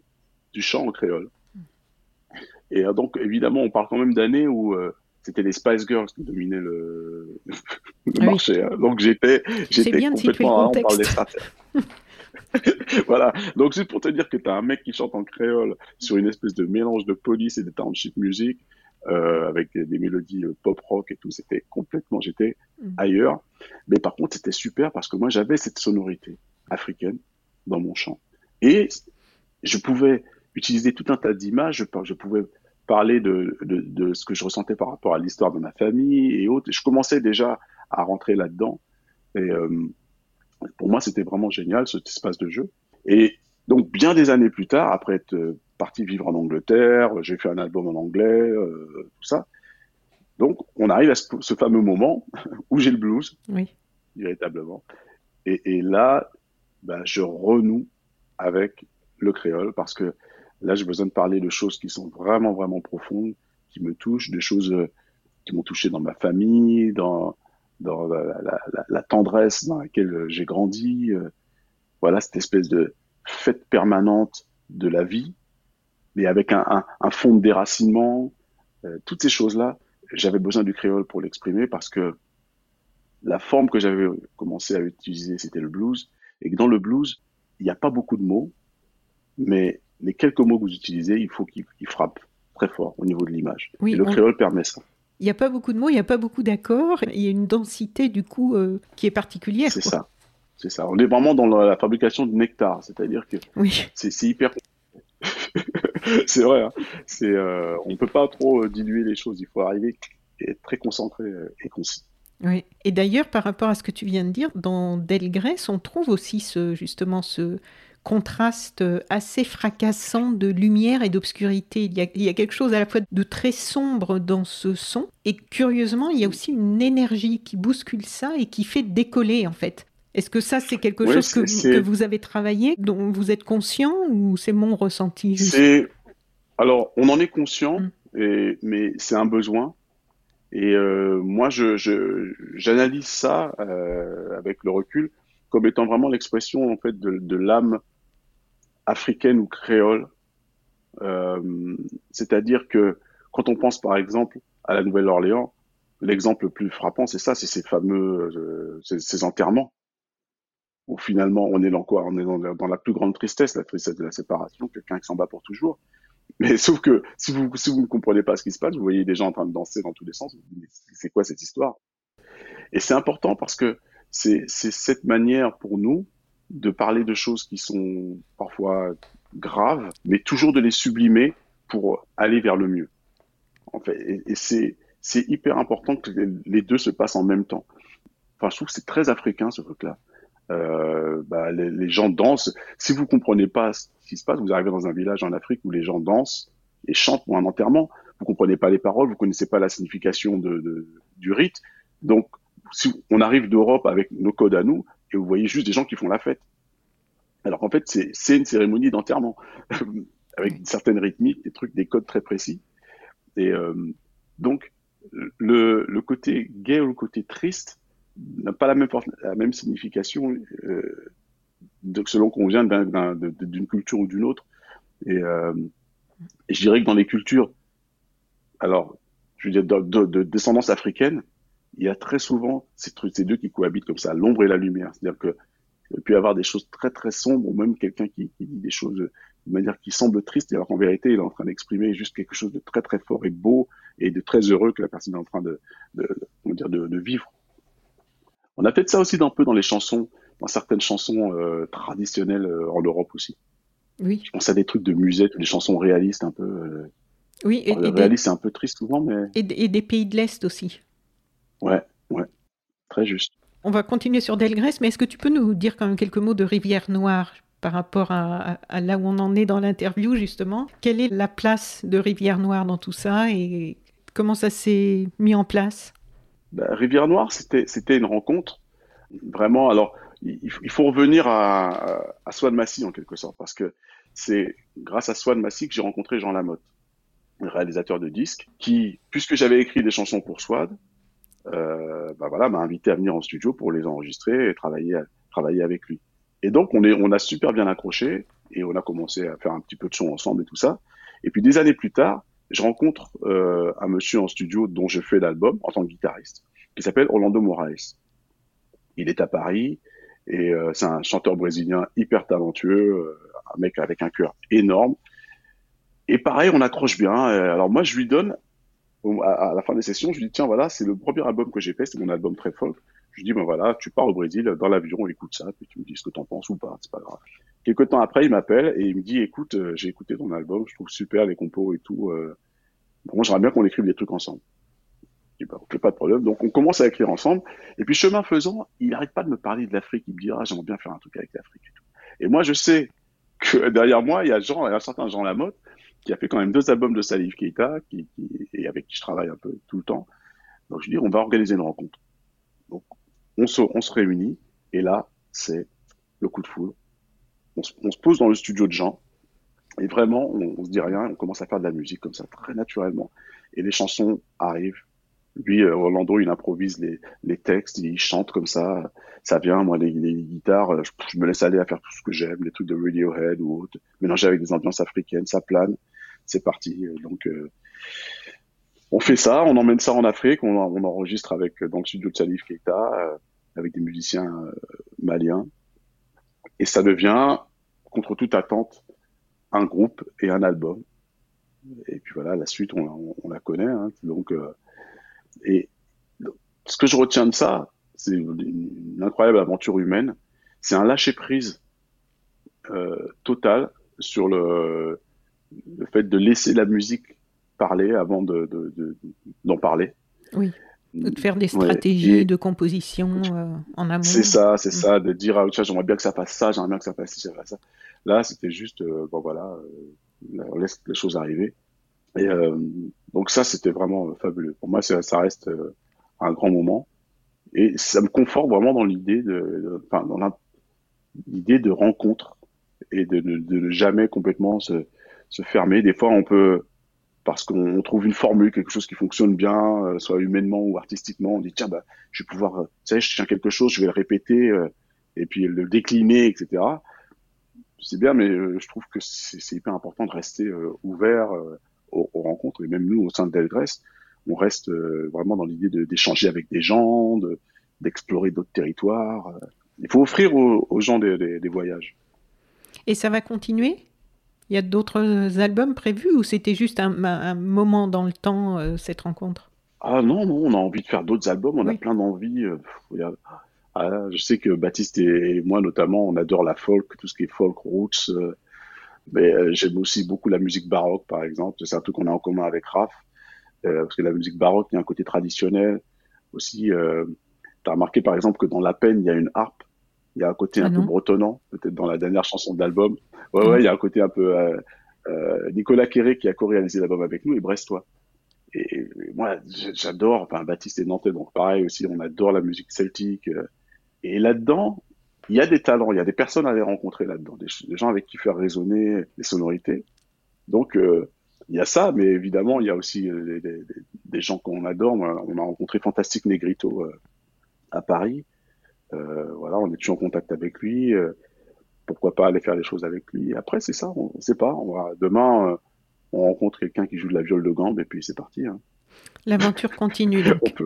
du chant en créole. Et euh, donc évidemment, on parle quand même d'années où c'était les Spice Girls qui dominaient le, le ah marché. Hein. Donc j'étais, j'étais complètement, on parle des voilà. Donc, c'est pour te dire que tu as un mec qui chante en créole sur une espèce de mélange de police et de township music euh, avec des, mélodies euh, pop rock et tout. C'était complètement, j'étais mm. ailleurs. Mais par contre, c'était super parce que moi, j'avais cette sonorité africaine dans mon chant. Et je pouvais utiliser tout un tas d'images. Je, je, pouvais parler de, de, de, ce que je ressentais par rapport à l'histoire de ma famille et autres. je commençais déjà à rentrer là-dedans. Et euh, pour moi, c'était vraiment génial, cet espace de jeu. Et donc, bien des années plus tard, après être parti vivre en Angleterre, j'ai fait un album en anglais, euh, tout ça. Donc, on arrive à ce, fameux moment où j'ai le blues, oui. véritablement. Et, et là, ben, je renoue avec le créole parce que là, j'ai besoin de parler de choses qui sont vraiment, vraiment profondes, qui me touchent, des choses euh, qui m'ont touché dans ma famille, dans, dans la, la, la, la tendresse dans laquelle j'ai grandi. Euh, voilà, cette espèce de fête permanente de la vie mais avec un, un, un fond de déracinement, euh, toutes ces choses-là, j'avais besoin du créole pour l'exprimer parce que la forme que j'avais commencé à utiliser, c'était le blues, et que dans le blues, il n'y a pas beaucoup de mots, mais les quelques mots que vous utilisez, il faut qu'ils frappent très fort au niveau de l'image. Oui, et le créole permet ça. Il n'y a pas beaucoup de mots, il n'y a pas beaucoup d'accords, il y a une densité du coup euh, qui est particulière. C'est ça, c'est ça. On est vraiment dans la, fabrication de nectar, c'est-à-dire que oui. c'est hyper c'est vrai. Hein. Euh, on ne peut pas trop euh, diluer les choses. Il faut arriver et être très concentré et concis. Oui. Et d'ailleurs, par rapport à ce que tu viens de dire, dans Delgrès, on trouve aussi ce, justement ce contraste assez fracassant de lumière et d'obscurité. Il, il, y a quelque chose à la fois de très sombre dans ce son, et curieusement, il y a aussi une énergie qui bouscule ça et qui fait décoller, en fait. Est-ce que ça, c'est quelque chose que, que, vous avez travaillé, dont vous êtes conscient, ou c'est mon ressenti juste? Alors, on en est conscient, mm. et, mais c'est un besoin. Et euh, moi, je, j'analyse ça euh, avec le recul comme étant vraiment l'expression en fait de, de l'âme africaine ou créole. C'est-à-dire que quand on pense par exemple à la Nouvelle-Orléans, l'exemple le plus frappant, c'est ça, c'est ces fameux ces, enterrements où finalement on est dans quoi? On est dans, dans, la plus grande tristesse, la tristesse de la séparation, quelqu'un qui s'en bat pour toujours. Mais sauf que si vous, si vous ne comprenez pas ce qui se passe, vous voyez des gens en train de danser dans tous les sens, c'est quoi cette histoire? Et c'est important parce que c'est cette manière pour nous de parler de choses qui sont parfois graves, mais toujours de les sublimer pour aller vers le mieux. En fait, et, et c'est hyper important que les deux se passent en même temps. Enfin, je trouve que c'est très africain ce truc-là. Euh, bah, les, les, gens dansent. Si vous comprenez pas ce qui se passe, vous arrivez dans un village en Afrique où les gens dansent et chantent pour un enterrement. Vous comprenez pas les paroles, vous connaissez pas la signification de, de, du rite. Donc, si on arrive d'Europe avec nos codes à nous, et vous voyez juste des gens qui font la fête. Alors en fait, c'est une cérémonie d'enterrement avec une certaine rythmique, des trucs, des codes très précis. Et euh, donc, le, le côté gay ou le côté triste, n'a pas la même, la même signification euh, selon qu'on vient d'une culture ou d'une autre. Et, euh, et, je dirais que dans les cultures, alors, je veux dire, de, de, descendance africaine, il y a très souvent ces, ces deux qui cohabitent comme ça, l'ombre et la lumière. C'est-à-dire que il peut y avoir des choses très très sombres, ou même quelqu'un qui, qui, dit des choses de manière qui semble triste, alors qu'en vérité, il est en train d'exprimer juste quelque chose de très très fort et beau et de très heureux que la personne est en train de, de, dire, de, de vivre. On a peut-être ça aussi un peu dans les chansons, dans certaines chansons euh, traditionnelles euh, en Europe aussi. Oui. Je pense à des trucs de musette, des chansons réalistes un peu. Euh, oui, et, réaliste, c'est un peu triste souvent, mais. Et, des pays de l'Est aussi. Ouais, ouais, très juste. On va continuer sur Delgrès, mais est-ce que tu peux nous dire quand même quelques mots de Rivière Noire par rapport à, à là où on en est dans l'interview, justement? Quelle est la place de Rivière Noire dans tout ça et comment ça s'est mis en place? Bah, Rivière Noire, c'était une rencontre. Vraiment, alors, il, faut revenir à, à Swan Massy en quelque sorte, parce que c'est grâce à Swan Massy que j'ai rencontré Jean Lamotte, le réalisateur de disques, qui, puisque j'avais écrit des chansons pour Swad, euh, bah voilà, m'a invité à venir en studio pour les enregistrer et travailler, travailler avec lui. Et donc, on, est, on a super bien accroché et on a commencé à faire un petit peu de son ensemble et tout ça. Et puis, des années plus tard, je rencontre euh, un monsieur en studio dont je fais l'album en tant que guitariste, qui s'appelle Orlando Moraes. Il est à Paris et euh, c'est un chanteur brésilien hyper talentueux, euh, un mec avec un cœur énorme. Et pareil, on accroche bien. Alors moi, je lui donne à, la fin des sessions, je lui dis tiens voilà, c'est le premier album que j'ai fait, c'est mon album très folk. Je lui dis ben voilà, tu pars au Brésil, dans l'avion, on écoute ça, puis tu me dis ce que t'en penses ou pas, c'est pas grave. Quelques temps après, il m'appelle et il me dit, écoute, euh, j'ai écouté ton album, je trouve super les compos et tout. Euh, moi, j'aimerais bien qu'on écrive des trucs ensemble. Je dis, bah, pas de problème. Donc, on commence à écrire ensemble. Et puis, chemin faisant, il n'arrête pas de me parler de l'Afrique. Il me dit, ah, j'aimerais bien faire un truc avec l'Afrique et tout. Et moi, je sais que derrière moi, il y a Jean, il y a un certain Jean Lamotte, qui a fait quand même deux albums de Salif Keita, qui, qui, et avec qui je travaille un peu tout le temps. Donc, je dis, on va organiser une rencontre. Donc, on se, on réunit. Et là, c'est le coup de foudre on se, pose dans le studio de Jean et vraiment, on, se dit rien, on commence à faire de la musique comme ça, très naturellement. Et les chansons arrivent. Lui, euh, Orlando, il improvise les, textes, il chante comme ça, ça vient. Moi, les, guitares, je, me laisse aller à faire tout ce que j'aime, les trucs de Radiohead ou autre, mélanger avec des ambiances africaines, ça plane, c'est parti. Donc, euh, on fait ça, on emmène ça en Afrique, on, enregistre avec dans le studio de Salif Keita, euh, avec des musiciens maliens, et ça devient contre toute attente, un groupe et un album. Et puis voilà, la suite, on, la connaît. Hein. donc, euh, et ce que je retiens de ça, c'est une, incroyable aventure humaine. C'est un lâcher prise euh, total sur le, le fait de laisser la musique parler avant de d'en parler. Oui. De faire des stratégies de composition euh, en amont. C'est ça, c'est mm. ça, de dire ah, j'aimerais bien que ça fasse ça, j'aimerais bien que ça fasse ça, ça. Là, c'était juste, euh, bon voilà, euh, on laisse les choses arriver. Et donc ça, c'était vraiment fabuleux. Pour moi, ça, ça reste un grand moment. Et ça me conforte vraiment dans l'idée de, enfin, dans l'idée de rencontre et de, de, de, ne jamais complètement se, se fermer. Des fois, on peut parce qu'on trouve une formule, quelque chose qui fonctionne bien, euh, soit humainement ou artistiquement. On dit tiens, bah, je vais pouvoir, euh, tu sais, je tiens quelque chose, je vais le répéter euh, et puis le décliner, etc. c'est bien, mais je trouve que c'est hyper important de rester ouvert aux, rencontres. Et même nous, au sein de Delgrès, on reste vraiment dans l'idée d'échanger avec des gens, d'explorer d'autres territoires. Il faut offrir aux, gens des, voyages. Et ça va continuer? Il y a d'autres albums prévus ou c'était juste un, moment dans le temps, cette rencontre? Ah non, non, on a envie de faire d'autres albums, on a plein d'envies. Ah, je sais que Baptiste et moi notamment, on adore la folk, tout ce qui est folk roots. Euh, mais euh, j'aime aussi beaucoup la musique baroque, par exemple. C'est un truc qu'on a en commun avec Raph, euh, parce que la musique baroque, il y a un côté traditionnel. Aussi, tu as remarqué par exemple que dans La Peine, il y a une harpe. Il y a un côté un ah peu bretonnant, peut-être dans la dernière chanson de l'album. Ouais, ouais, il y a un côté un peu Nicolas Quéré qui a co-réalisé l'album avec nous et Brestois. Et, et moi, j'adore. Enfin, Baptiste est nantais, donc pareil aussi. On adore la musique celtique. Et là-dedans, il y a des talents, il y a des personnes à les rencontrer là-dedans, des, gens avec qui faire résonner les sonorités. Donc, euh, il y a ça, mais évidemment, il y a aussi euh, des, gens qu'on adore. On a rencontré Fantastique Negrito euh, à Paris. Voilà, on est toujours en contact avec lui. pourquoi pas aller faire les choses avec lui Après, c'est ça, on ne sait pas. On va, demain, on rencontre quelqu'un qui joue de la viole de gambe et puis c'est parti. Hein. L'aventure continue. Donc.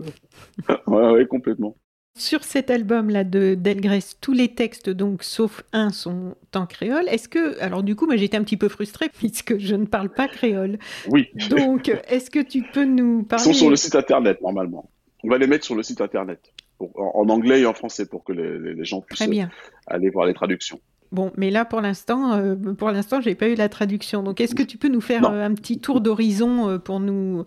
ouais, ouais, complètement. Sur cet album-là de Delgrès, tous les textes, donc sauf un, sont en créole. Est-ce que, alors du coup, moi j'étais un petit peu frustrée puisque je ne parle pas créole. Oui. Donc, est-ce que tu peux nous parler Ils sont sur le site internet normalement. On va les mettre sur le site internet en, anglais et en français pour que les, gens puissent aller voir les traductions. Bon, mais là, pour l'instant, euh, pour l'instant, j'ai pas eu la traduction. Donc, est-ce que tu peux nous faire euh, un petit tour d'horizon euh, pour nous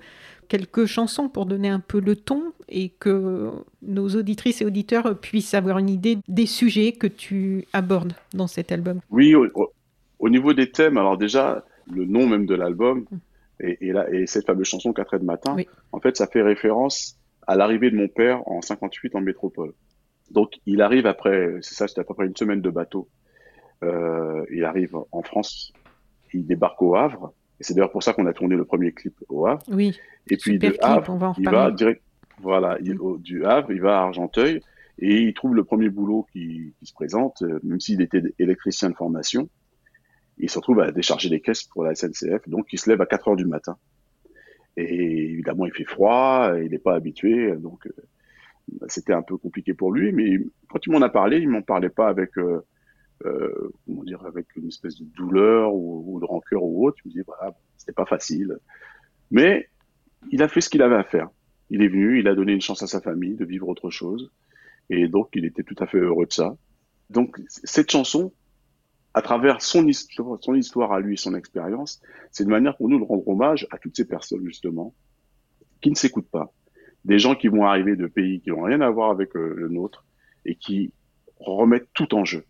quelques chansons pour donner un peu le ton et que nos auditrices et auditeurs puissent avoir une idée des sujets que tu abordes dans cet album? Oui, au, niveau des thèmes, alors déjà, le nom même de l'album mm. et, et, cette fameuse chanson 4 heures de matin, en fait, ça fait référence à l'arrivée de mon père en 58 en métropole. Donc, il arrive après, c'est ça, c'était à peu près une semaine de bateau. Euh, il arrive en France, il débarque au Havre, et c'est d'ailleurs pour ça qu'on a tourné le premier clip au Havre. Oui. Et puis de Havre, il va direct, voilà, du Havre, il va à Argenteuil et il trouve le premier boulot qui, se présente, euh, même s'il était électricien de formation. Il se retrouve à décharger les caisses pour la SNCF, donc il se lève à 4 heures du matin. Et évidemment, il fait froid, il n'est pas habitué, donc euh, c'était un peu compliqué pour lui. Mais quand il m'en a parlé, il m'en parlait pas avec euh, euh, comment dire, avec une espèce de douleur ou, de rancœur ou autre. Je me disais, voilà, c'était pas facile. Mais il a fait ce qu'il avait à faire. Il est venu, il a donné une chance à sa famille de vivre autre chose. Et donc, il était tout à fait heureux de ça. Donc, cette chanson, à travers son histoire, son histoire à lui et son expérience, c'est une manière pour nous de rendre hommage à toutes ces personnes, justement, qui ne s'écoutent pas. Des gens qui vont arriver de pays qui n'ont rien à voir avec euh, le nôtre et qui remettent tout en jeu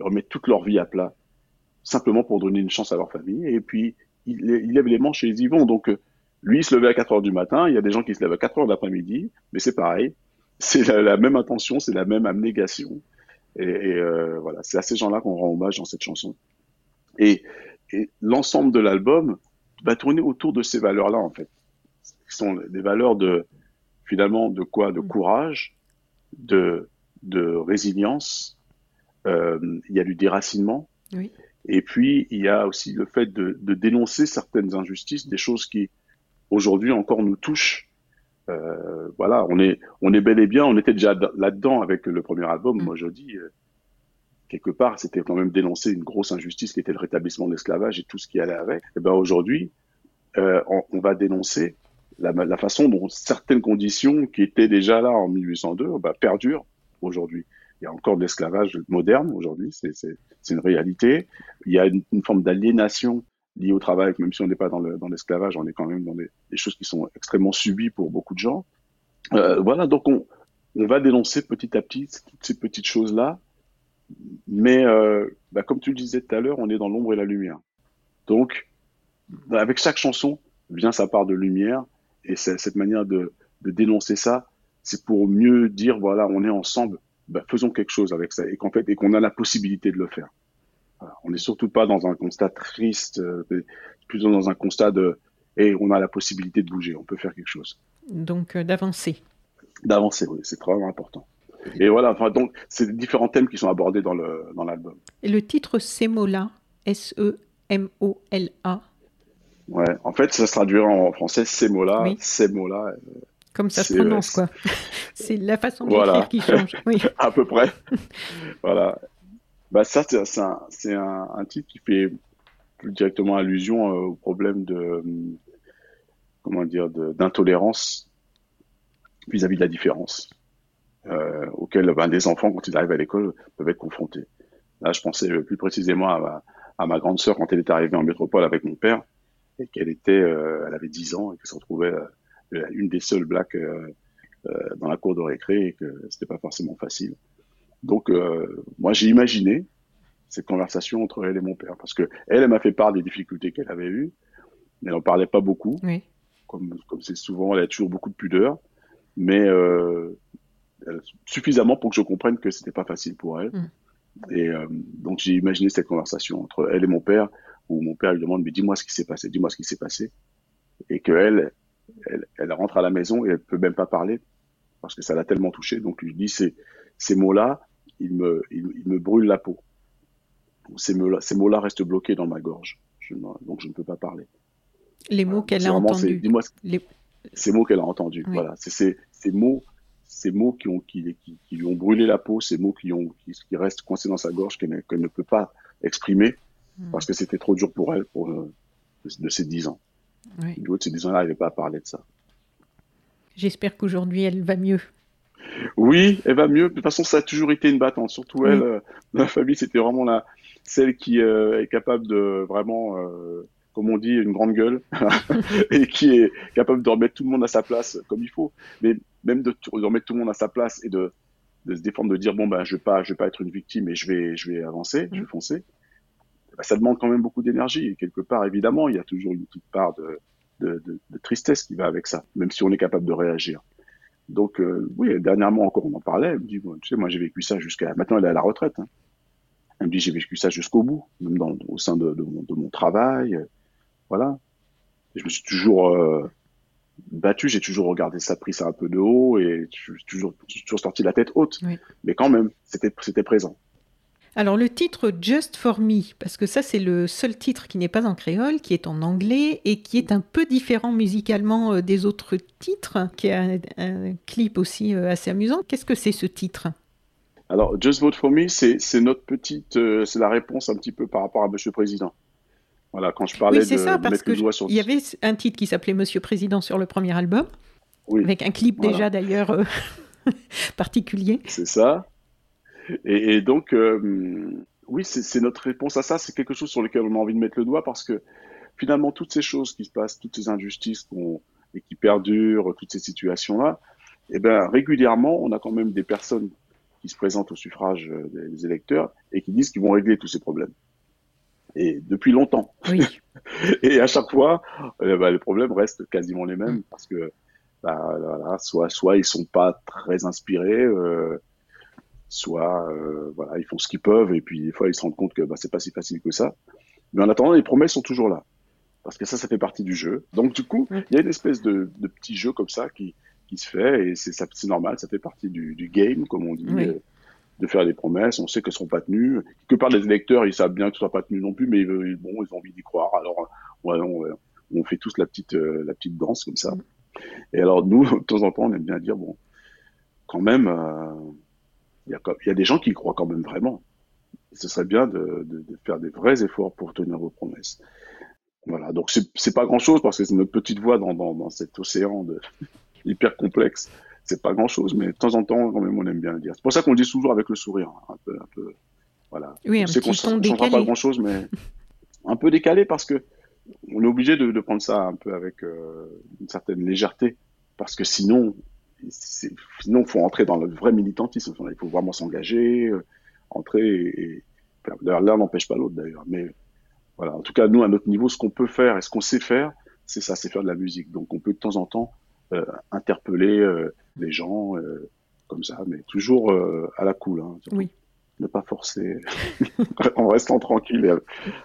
remettent toute leur vie à plat, simplement pour donner une chance à leur famille. Et puis, ils, lèvent les manches et ils y vont. Donc, euh, lui, il se levait à 4 heures du matin. Il y a des gens qui se lèvent à 4 heures d'après-midi. Mais c'est pareil. C'est la, même intention, c'est la même abnégation. Et, euh, voilà, c'est à ces gens-là qu'on rend hommage dans cette chanson. Et, l'ensemble de l'album va tourner autour de ces valeurs-là, en fait. Ce sont des valeurs de, finalement, de quoi? De courage, de, de résilience, euh, il y a du déracinement. Et puis, il y a aussi le fait de, dénoncer certaines injustices, des choses qui, aujourd'hui, encore nous touchent. Euh, voilà, on est, on est bel et bien, on était déjà là-dedans avec le premier album. Mm. Moi, je dis, euh, quelque part, c'était quand même dénoncer une grosse injustice qui était le rétablissement de l'esclavage et tout ce qui allait avec. Et ben aujourd'hui, on, va dénoncer la, façon dont certaines conditions qui étaient déjà là en 1802 bah, perdurent aujourd'hui. Il y a encore de l'esclavage moderne aujourd'hui, c'est une réalité. Il y a une, forme d'aliénation liée au travail, même si on n'est pas dans l'esclavage, on est quand même dans des, choses qui sont extrêmement subies pour beaucoup de gens. Euh, voilà, donc on, va dénoncer petit à petit toutes ces petites choses-là, mais euh, bah, comme tu le disais tout à l'heure, on est dans l'ombre et la lumière. Donc, avec chaque chanson vient sa part de lumière, et cette manière de, de dénoncer ça, c'est pour mieux dire, voilà, on est ensemble, bah, faisons quelque chose avec ça et qu'en fait et qu'on a la possibilité de le faire. On n'est surtout pas dans un constat triste, euh, plutôt dans un constat de et on a la possibilité de bouger, on peut faire quelque chose. Donc euh, d'avancer. D'avancer, oui, c'est vraiment important. Et voilà, enfin, donc, c'est différents thèmes qui sont abordés dans l'album. Dans et le titre Semola, S-E-M-O-L-A. Ouais, en fait, ça se traduira en français Semola, oui. Semola. Euh, Comme ça se prononce, quoi. c'est la façon d'écrire qui change. Oui. à peu près. voilà. Bah, ça, c'est un, titre qui fait plus directement allusion euh, au problème de, comment dire, d'intolérance vis-à-vis de la différence euh, auquel ben, des enfants, quand ils arrivent à l'école, peuvent être confrontés. Là, je pensais plus précisément à ma, grande sœur quand elle était arrivée en métropole avec mon père et qu'elle était, euh, elle avait 10 ans et qu'elle se retrouvait euh, une des seules blacks euh, euh, dans la cour de récré et que c'était pas forcément facile. Donc, moi, j'ai imaginé cette conversation entre elle et mon père parce que elle, elle m'a fait part des difficultés qu'elle avait eues, mais elle n'en parlait pas beaucoup. Oui. Comme comme c'est souvent, elle a toujours beaucoup de pudeur, mais euh, suffisamment pour que je comprenne que c'était pas facile pour elle. Mm. Et euh, donc j'ai imaginé cette conversation entre elle et mon père, où mon père lui demande mais dis-moi ce qui s'est passé, dis-moi ce qui s'est passé, et que elle, elle, rentre à la maison et elle peut même pas parler parce que ça l'a tellement touchée. Donc lui dit ces ces mots-là, ils me ils, me brûlent la peau. Ces mots-là, ces mots-là restent bloqués dans ma gorge. Je, donc je ne peux pas parler. Les mots qu'elle a entendus. Dis-moi ces mots qu'elle a entendus. Voilà, c'est ces, ces mots ces mots qui, ont, qui, qui, qui, lui ont brûlé la peau, ces mots qui, ont, qui, qui restent coincés dans sa gorge, qu'elle ne, ne, peut pas exprimer, hmm. parce que c'était trop dur pour elle pour, euh, de, ses 10 ans. Oui. Du haut de ses 10 ans, elle n'arrivait pas à parler de ça. J'espère qu'aujourd'hui, elle va mieux. Oui, elle va mieux. De toute façon, ça a toujours été une battante. Surtout elle, euh, dans la famille, c'était vraiment la, celle qui euh, est capable de vraiment euh, comme on dit, une grande gueule et qui est capable de remettre tout le monde à sa place comme il faut. Mais même de, remettre tout le monde à sa place et de, de se défendre, de dire bon ben je vais pas, je vais pas être une victime et je vais, je vais avancer, je vais foncer. Ben, ça demande quand même beaucoup d'énergie et quelque part évidemment il y a toujours une petite part de, de, de, de tristesse qui va avec ça, même si on est capable de réagir. Donc euh, oui, dernièrement encore on en parlait. Elle me dit bon, tu sais moi j'ai vécu ça jusqu'à maintenant elle est à la retraite. Hein. Elle me dit j'ai vécu ça jusqu'au bout, même dans, au sein de, de, mon, de mon travail voilà. je me suis toujours euh, battu, j'ai toujours regardé ça, pris ça un peu de haut et je suis toujours, toujours sorti la tête haute. Mais quand même, c'était présent. Alors le titre Just for Me, parce que ça c'est le seul titre qui n'est pas en créole, qui est en anglais et qui est un peu différent musicalement euh, des autres titres, qui a un, clip aussi euh, assez amusant. Qu'est-ce que c'est ce titre? Alors Just Vote for Me, c'est notre petite, c'est la réponse un petit peu par rapport à Monsieur le Président. Voilà, quand je parlais oui, c'est de, ça, parce que sur... il y avait un titre qui s'appelait Monsieur Président sur le premier album, oui, avec un clip voilà. déjà d'ailleurs euh, particulier. C'est ça. Et, et donc, euh, oui, c'est notre réponse à ça. C'est quelque chose sur lequel on a envie de mettre le doigt parce que finalement, toutes ces choses qui se passent, toutes ces injustices et qui perdurent, toutes ces situations-là, eh ben, régulièrement, on a quand même des personnes qui se présentent au suffrage des électeurs et qui disent qu'ils vont régler tous ces problèmes et depuis longtemps. Oui. et à chaque fois, euh, bah, les problèmes restent quasiment les mêmes parce que bah, voilà, soit soit ils sont pas très inspirés, euh, soit euh, voilà ils font ce qu'ils peuvent et puis des fois ils se rendent compte que bah, c'est pas si facile que ça. Mais en attendant, les promesses sont toujours là parce que ça, ça fait partie du jeu. Donc du coup, il y a une espèce de, de petit jeu comme ça qui qui se fait et c'est normal, ça fait partie du, du game comme on dit. Oui. Euh, de faire des promesses, on sait qu'elles seront pas tenues. Que par les électeurs, ils savent bien que ce soit pas tenu non plus, mais ils, bon, ils ont envie d'y croire. Alors, on, on, fait tous la petite, euh, la petite danse comme ça. Et alors, nous, de temps en temps, on aime bien dire, bon, quand même, il y, y, a des gens qui y croient quand même vraiment. Ce serait bien de, de, de, faire des vrais efforts pour tenir vos promesses. Voilà, donc c'est pas grand chose parce que c'est notre petite voix dans, dans, dans cet océan de hyper complexe c'est pas grand chose, mais de temps en temps, quand même, on aime bien le dire. C'est pour ça qu'on le dit toujours avec le sourire, hein, un peu, un peu, voilà. Oui, un c'est petit qu'on ton décalé. pas grand chose, mais un peu décalé parce que on est obligé de, de prendre ça un peu avec euh, une certaine légèreté, parce que sinon, sinon, faut entrer dans le vrai militantisme. Enfin, il faut vraiment s'engager, euh, entrer et, et l'un n'empêche pas l'autre d'ailleurs. Mais voilà, en tout cas, nous, à notre niveau, ce qu'on peut faire et ce qu'on sait faire, c'est ça, c'est faire de la musique. Donc, on peut de temps en temps euh, interpeller euh, les gens euh, comme ça, mais toujours à la cool. Hein, oui. Ne pas forcer, en restant tranquille et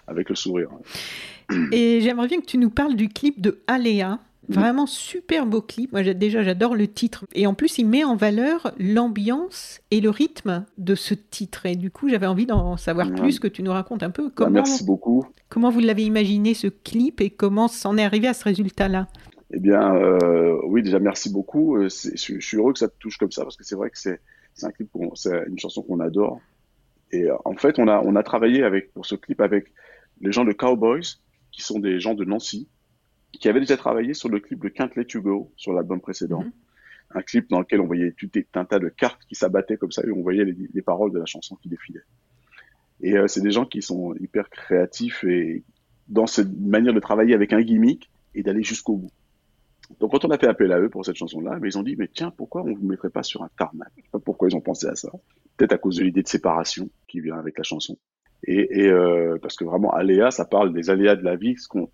avec le sourire. Et j'aimerais bien que tu nous parles du clip de Aléa. Vraiment super beau clip. Moi déjà j'adore le titre. Et en plus il met en valeur l'ambiance et le rythme de ce titre. Et du coup j'avais envie d'en savoir plus, que tu nous racontes un peu bah, comment, merci beaucoup. comment vous l'avez imaginé ce clip et comment s'en est arrivé à ce résultat-là? Eh bien, euh, oui, déjà merci beaucoup. Euh, je, je, suis heureux que ça te touche comme ça parce que c'est vrai que c'est un clip, c'est une chanson qu'on adore. Et euh, en fait, on a, on a travaillé avec, pour ce clip avec les gens de Cowboys, qui sont des gens de Nancy, qui avaient déjà travaillé sur le clip de Can't Let You Go, sur l'album précédent. Mm-hmm. Un clip dans lequel on voyait tout un tas de cartes qui s'abattaient comme ça et on voyait les, les, paroles de la chanson qui défilaient. Et euh, c'est des gens qui sont hyper créatifs et dans cette manière de travailler avec un gimmick et d'aller jusqu'au bout. Donc quand on a fait appel à eux pour cette chanson-là, mais ils ont dit mais tiens pourquoi on ne vous mettrait pas sur un tarmac? Je sais pas pourquoi ils ont pensé à ça. Peut-être à cause de l'idée de séparation qui vient avec la chanson. Et, et euh, parce que vraiment aléa, ça parle des aléas de la vie, ce qu'on, enfin,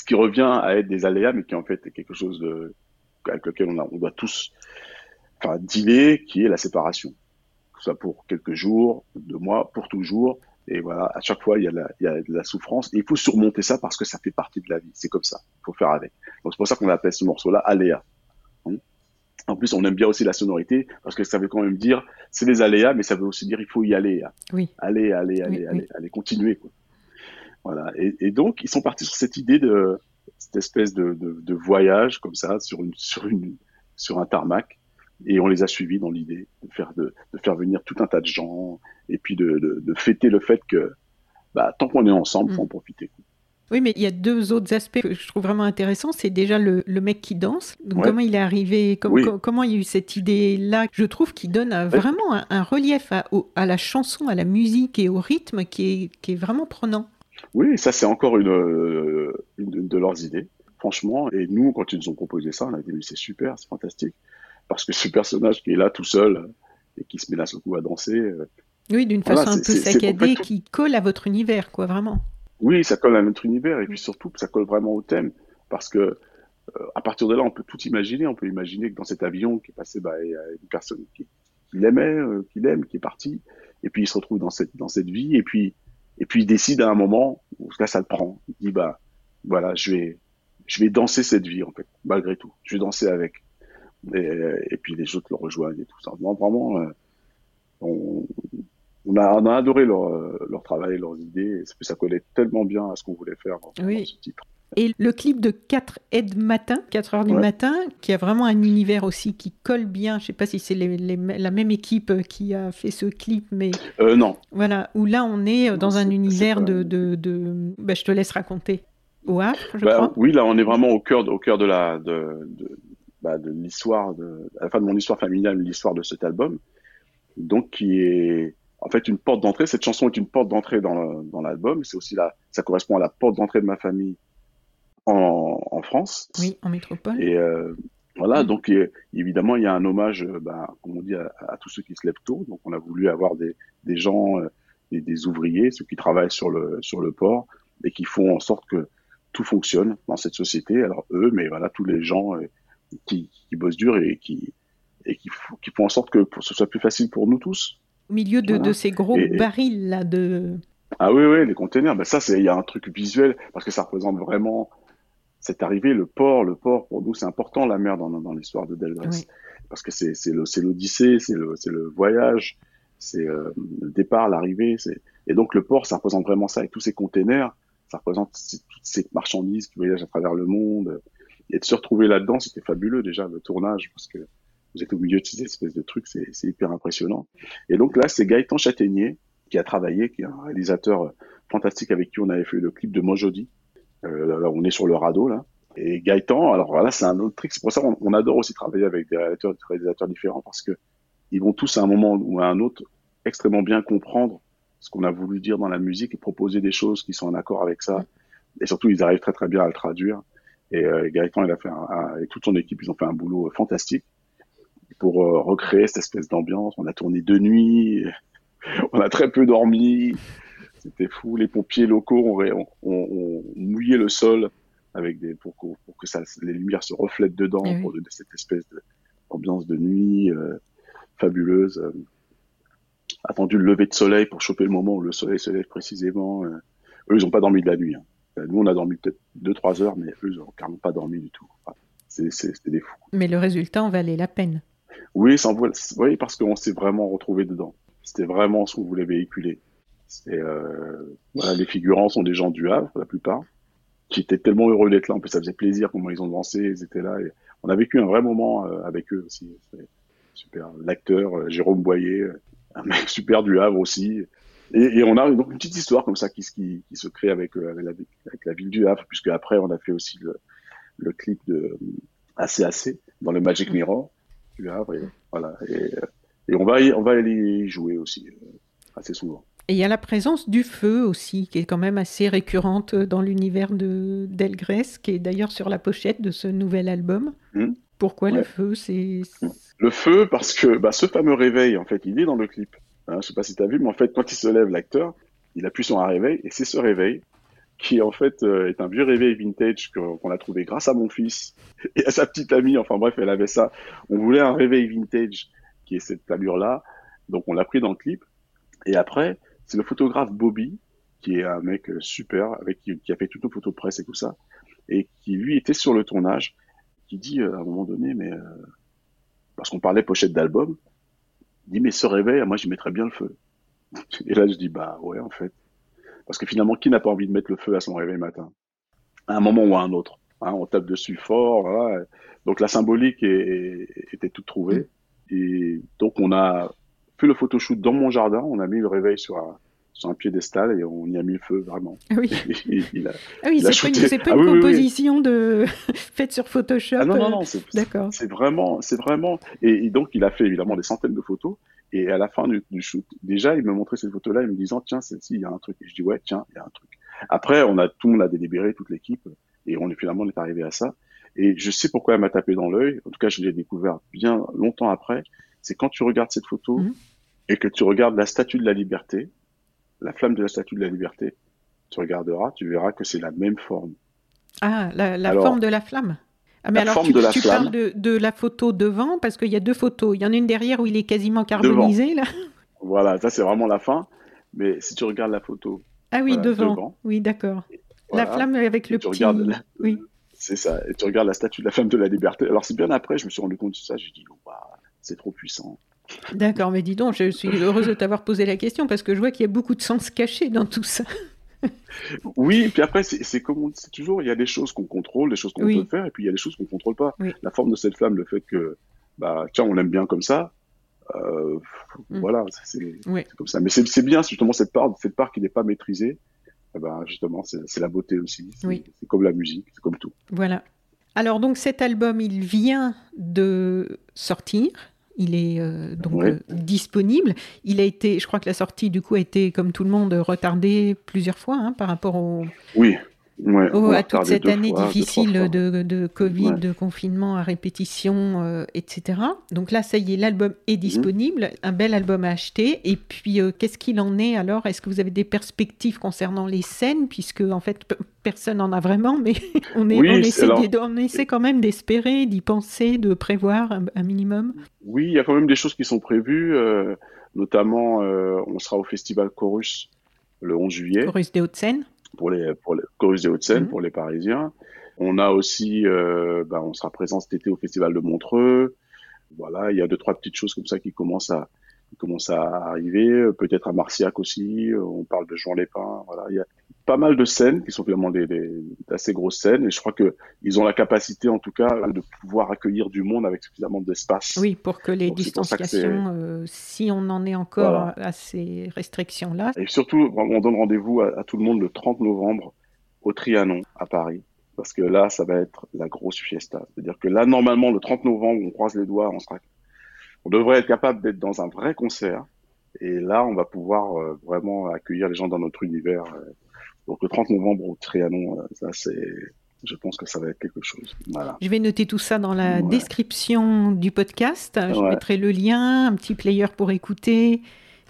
ce qui revient à être des aléas, mais qui en fait est quelque chose de, avec lequel on, a, on doit tous, enfin, dealer, qui est la séparation. Que ce soit pour quelques jours, deux mois, pour toujours. Et voilà, à chaque fois, il y, a la, il y a de la souffrance. Et il faut surmonter ça parce que ça fait partie de la vie. C'est comme ça. Il faut faire avec. Donc c'est pour ça qu'on appelle ce morceau-là aléa. En plus, on aime bien aussi la sonorité parce que ça veut quand même dire, c'est des aléas, mais ça veut aussi dire il faut y aller. Hein. Oui. Aller, aller, aller, aller, aller, continuer. Quoi. Voilà. Et, et, donc, ils sont partis sur cette idée de cette espèce de, de, de voyage comme ça sur une, sur une, sur un tarmac. Et on les a suivis dans l'idée de faire de, de, faire venir tout un tas de gens et puis de, fêter le fait que bah, tant qu'on est ensemble, mm. faut en profiter. Quoi. Oui, mais il y a deux autres aspects que je trouve vraiment intéressants. C'est déjà le, le, mec qui danse. Donc comment il est arrivé? Comment, oui. comment il y a eu cette idée-là? Je trouve qu'il donne vraiment un, un, relief à, au, à, la chanson, à la musique et au rythme qui est, qui est vraiment prenant. Oui, ça c'est encore une, une, de leurs idées, franchement. Et nous, quand ils nous ont proposé ça, on a dit mais c'est super, c'est fantastique. Parce que ce personnage qui est là tout seul et qui se met là le coup à danser. euh, Oui, d'une façon un peu saccadée qui colle à votre univers, quoi, vraiment. Oui, ça colle à notre univers et puis surtout, ça colle vraiment au thème parce que euh, à partir de là, on peut tout imaginer. On peut imaginer que dans cet avion qui est passé, bah, il y a une personne qui, qui l'aimait, euh, qui l'aime, qui est partie, et puis il se retrouve dans cette dans cette vie, et puis et puis il décide à un moment là ça le prend. Il dit bah voilà, je vais je vais danser cette vie en fait, malgré tout. Je vais danser avec. Et, et puis les autres le rejoignent et tout ça. Non, vraiment, euh, on, on a, on a adoré leur, leur travail, leurs idées. Et ça collait tellement bien à ce qu'on voulait faire dans, oui. dans ce titre. Et le clip de 4 aides matin, 4 heures du ouais. matin, qui a vraiment un univers aussi qui colle bien. Je ne sais pas si c'est les, les, la même équipe qui a fait ce clip, mais. Euh, non. Voilà, où là on est dans non, un univers de. de, de... Bah, je te laisse raconter. Au Havre, je bah, crois. Oui, là on est vraiment au cœur, au cœur de la. De, de, bah, de l'histoire, de, à la fin de mon histoire familiale, l'histoire de cet album. Donc, qui est en fait une porte d'entrée. Cette chanson est une porte d'entrée dans, dans l'album. C'est aussi la, ça correspond à la porte d'entrée de ma famille en, en, France. Oui, en métropole. Et euh, voilà, mmh. donc et, évidemment, il y a un hommage, ben, comme on dit, à, à, tous ceux qui se lèvent tôt. Donc, on a voulu avoir des, des gens, euh, des, des, ouvriers, ceux qui travaillent sur le, sur le port et qui font en sorte que tout fonctionne dans cette société. Alors, eux, mais voilà, tous les gens euh, qui, qui bossent dur et qui, et qui, qui font en sorte que pour, ce soit plus facile pour nous tous. Au milieu de, voilà. de ces gros et, barils là de. Ah oui, oui, les containers. Ben ça, c'est il y a un truc visuel parce que ça représente vraiment cette arrivée, le port. Le port pour nous, c'est important la mer dans, dans l'histoire de Delgrès oui. parce que c'est c'est l'odyssée, c'est le c'est le voyage, c'est euh, le départ, l'arrivée. Et donc le port, ça représente vraiment ça. Et tous ces containers, ça représente toutes ces marchandises qui voyagent à travers le monde. Et de se retrouver là-dedans, c'était fabuleux déjà le tournage parce que vous êtes au milieu de ces espèces de trucs, c'est hyper impressionnant. Et donc là, c'est Gaëtan Châtaignier qui a travaillé, qui est un réalisateur fantastique avec qui on avait fait le clip de Mojodi. Euh, là, on est sur le radeau là. Et Gaëtan, alors voilà, c'est un autre truc. C'est pour ça qu'on on adore aussi travailler avec des réalisateurs, réalisateurs différents parce que ils vont tous à un moment ou à un autre extrêmement bien comprendre ce qu'on a voulu dire dans la musique et proposer des choses qui sont en accord avec ça. Et surtout, ils arrivent très très bien à le traduire. Et euh, Gaëtan, il a fait un, et toute son équipe, ils ont fait un boulot fantastique pour euh, recréer cette espèce d'ambiance. On a tourné de nuit, on a très peu dormi, c'était fou. Les pompiers locaux ont, on, on, on mouillé le sol avec des pour, pour que ça, les lumières se reflètent dedans oui. pour donner cette espèce d'ambiance de, de, nuit euh, fabuleuse. Euh, attendu le lever de soleil pour choper le moment où le soleil se lève précisément. Euh. Eux, ils n'ont pas dormi de la nuit. Hein. Nous, on a dormi peut-être 2-3 heures, mais eux, ils n'ont carrément pas dormi du tout. C'était des fous. Mais le résultat en valait la peine. Oui, oui parce qu'on s'est vraiment retrouvé dedans. C'était vraiment ce qu'on voulait véhiculer. Euh, voilà, les figurants sont des gens du Havre, la plupart, qui étaient tellement heureux d'être là. En plus, ça faisait plaisir comment ils ont dansé, ils étaient là. Et on a vécu un vrai moment euh, avec eux aussi. Super. L'acteur euh, Jérôme Boyer, un mec super du Havre aussi. Et, on a donc une petite histoire comme ça qui, se crée avec, la, ville du Havre, puisque après on a fait aussi le, clip de ACAC dans le Magic Mirror du Havre. Et, voilà. Et, et on va y, aller y jouer aussi assez souvent. Et il y a la présence du feu aussi, qui est quand même assez récurrente dans l'univers de d'Elgrès, qui est d'ailleurs sur la pochette de ce nouvel album. Hmm. Pourquoi le feu c'est... Hmm. Le feu, parce que bah, ce fameux réveil, en fait, il est dans le clip. Hein, je ne sais pas si tu as vu, mais en fait, quand il se lève, l'acteur, il appuie sur un réveil, et c'est ce réveil qui, en fait, euh, est un vieux réveil vintage qu'on a trouvé grâce à mon fils et à sa petite amie. Enfin bref, elle avait ça. On voulait un réveil vintage qui est cette allure-là. Donc on l'a pris dans le clip. Et après, c'est le photographe Bobby, qui est un mec euh, super, avec qui, a fait toutes nos photos presse et tout ça, et qui lui était sur le tournage, qui dit euh, à un moment donné, mais euh, parce qu'on parlait pochette d'album, il dit mais ce réveil, moi j'y mettrais bien le feu. Et là je dis bah ouais en fait, parce que finalement qui n'a pas envie de mettre le feu à son réveil matin, à un moment ou à un autre. Hein, on tape dessus fort, voilà. donc la symbolique était toute trouvée. Et donc on a fait le photoshoot dans mon jardin. On a mis le réveil sur un, sur un piédestal et on y a mis le feu vraiment. Ah oui, ah oui c'est pas une, composition de faite sur Photoshop. Ah non, non, non, c'est vraiment, c'est vraiment. Et, donc il a fait évidemment des centaines de photos. Et à la fin du, shoot, déjà, il me montrait ces photos-là, il me disant tiens, celle-ci, il y a un truc. Et je dis ouais, tiens, il y a un truc. Après, on a tout le monde a délibéré, toute l'équipe, et on est finalement on est arrivé à ça. Et je sais pourquoi elle m'a tapé dans l'œil. En tout cas, je l'ai découvert bien longtemps après. C'est quand tu regardes cette photo, mhm et que tu regardes la statue de la liberté, la flamme de la statue de la liberté, tu regarderas, tu verras que c'est la même forme. Ah, la, forme de la flamme ah, mais alors, tu, tu parles de, la photo devant, parce qu'il y a deux photos. Il y en a une derrière où il est quasiment carbonisé, là. Voilà, ça c'est vraiment la fin. Mais si tu regardes la photo. Ah oui, devant. Oui, d'accord. la flamme avec le petit. Regardes Oui. C'est ça. Et tu regardes la statue de la flamme de la liberté. Alors, c'est bien après, je me suis rendu compte de ça. J'ai dit, oh, bah, c'est trop puissant. D'accord, mais dis donc, je suis heureuse de t'avoir posé la question parce que je vois qu'il y a beaucoup de sens caché dans tout ça. oui, puis après, c'est comme c'est toujours, il y a des choses qu'on contrôle, des choses qu'on peut faire, et puis il y a des choses qu'on contrôle pas. La forme de cette flamme, le fait que, bah, tiens, on l'aime bien comme ça, euh, mm. voilà, c'est comme ça. Mais c'est bien, justement, cette part, cette part qui n'est pas maîtrisée, eh ben, justement, c'est la beauté aussi. C'est comme la musique, c'est comme tout. Voilà. Alors, donc, cet album, il vient de sortir. Il est euh, donc euh, disponible. Il a été, je crois que la sortie du coup a été, comme tout le monde, retardée plusieurs fois hein, par rapport au. Oui. Oh, à toute cette année difficile de, de, Covid, de confinement à répétition, euh, etc. Donc là, ça y est, l'album est mhm. disponible, un bel album à acheter. Et puis, euh, qu'est-ce qu'il en est alors? Est-ce que vous avez des perspectives concernant les scènes? Puisque, en fait, personne n'en a vraiment, mais on, est, on, essaie, on, essaie, quand même d'espérer, d'y penser, de prévoir un, minimum. Oui, il y a quand même des choses qui sont prévues. Euh, notamment, on sera au festival Chorus le 11 juillet. Chorus des Hauts-de-Seine pour les pour les des Hauts-de-Seine, mhm. pour les Parisiens. On a aussi, euh, ben, on sera présent cet été au Festival de Montreux. Voilà, il y a deux trois petites choses comme ça qui commencent à qui commencent à arriver. Peut-être à Marciac aussi. On parle de Jean Lépin. Voilà, il y a pas mal de scènes qui sont finalement des, des assez grosses scènes et je crois que ils ont la capacité en tout cas de pouvoir accueillir du monde avec suffisamment d'espace. Oui, pour que les distanciations, euh, si on en est encore à ces restrictions là. Et surtout, on donne rendez-vous à, tout le monde le 30 novembre au Trianon à Paris parce que là, ça va être la grosse fiesta. C'est-à-dire que là, normalement, le 30 novembre, on croise les doigts, on sera, on devrait être capable d'être dans un vrai concert. Et là, on va pouvoir euh, vraiment accueillir les gens dans notre univers. Euh, donc le 30 novembre au Trianon, euh, ça c'est je pense que ça va être quelque chose. Voilà. Je vais noter tout ça dans la description du podcast. Je mettrai le lien, un petit player pour écouter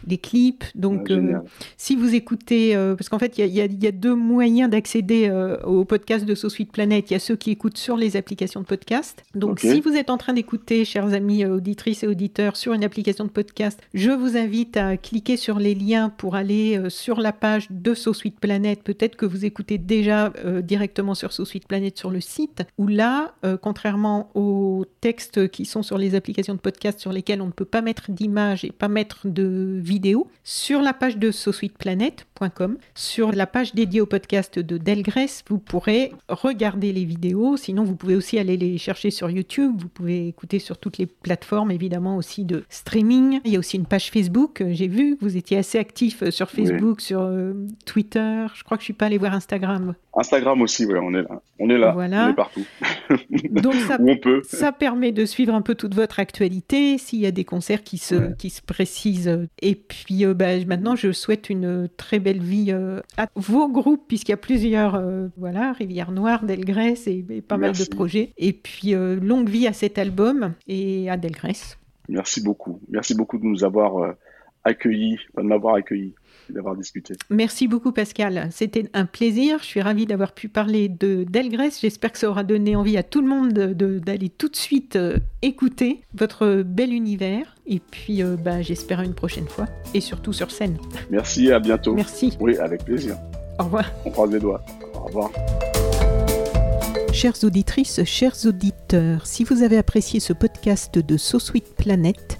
les clips. Donc, euh, si vous écoutez, euh, parce qu'en fait, il y, y, a deux moyens d'accéder euh, au podcast de SoSuite Planète. Il y a ceux qui écoutent sur les applications de podcast. Donc, si vous êtes en train d'écouter, chers amis auditrices et auditeurs, sur une application de podcast, je vous invite à cliquer sur les liens pour aller sur la page de SoSuite Planète. Peut-être que vous écoutez déjà directement sur SoSuite Planète sur le site, où là, contrairement aux textes qui sont sur les applications de podcast sur lesquels on ne peut pas mettre d'image et pas mettre de vidéo, sur la page de SoSuitePlanet.com, sur la page dédiée au podcast de Delgrès, vous pourrez regarder les vidéos. Sinon, vous pouvez aussi aller les chercher sur YouTube. Vous pouvez écouter sur toutes les plateformes, évidemment, aussi de streaming. Il y a aussi une page Facebook. J'ai vu que vous étiez assez actif sur Facebook, sur euh, Twitter. Je crois que je suis pas allé voir Instagram. Instagram aussi, oui, on est là. On est là. Voilà. On est partout. Donc ça, on peut. ça permet de suivre un peu toute votre actualité, s'il y a des concerts qui se, qui se précisent. Et puis euh, bah, maintenant, je souhaite une très belle vie euh, à vos groupes, puisqu'il y a plusieurs, euh, voilà, Rivière Noire, Delgrès et, pas mal de projets. Et puis longue vie à cet album et à Delgrès. Merci beaucoup. Merci beaucoup de nous avoir accueillis, de m'avoir accueilli d'avoir discuté. Merci beaucoup Pascal, c'était un plaisir. Je suis ravie d'avoir pu parler de Delgrès. J'espère que ça aura donné envie à tout le monde d'aller tout de suite euh, écouter votre bel univers. Et puis euh, bah, j'espère une prochaine fois et surtout sur scène. Merci, à bientôt. Merci. Oui, avec plaisir. Au revoir. On croise les doigts. Au revoir. Chères auditrices, chers auditeurs, si vous avez apprécié ce podcast de So Sweet Planet,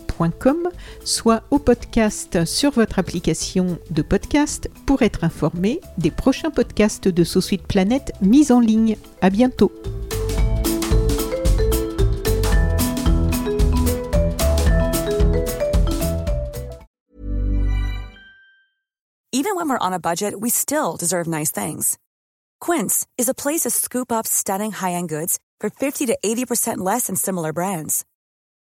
soit au podcast sur votre application de podcast pour être informé des prochains podcasts de So Suite Planète mis en ligne. À bientôt. Even when we're on a budget, we still deserve nice things. Quince is a place to scoop up stunning high-end goods for 50 to 80% less than similar brands.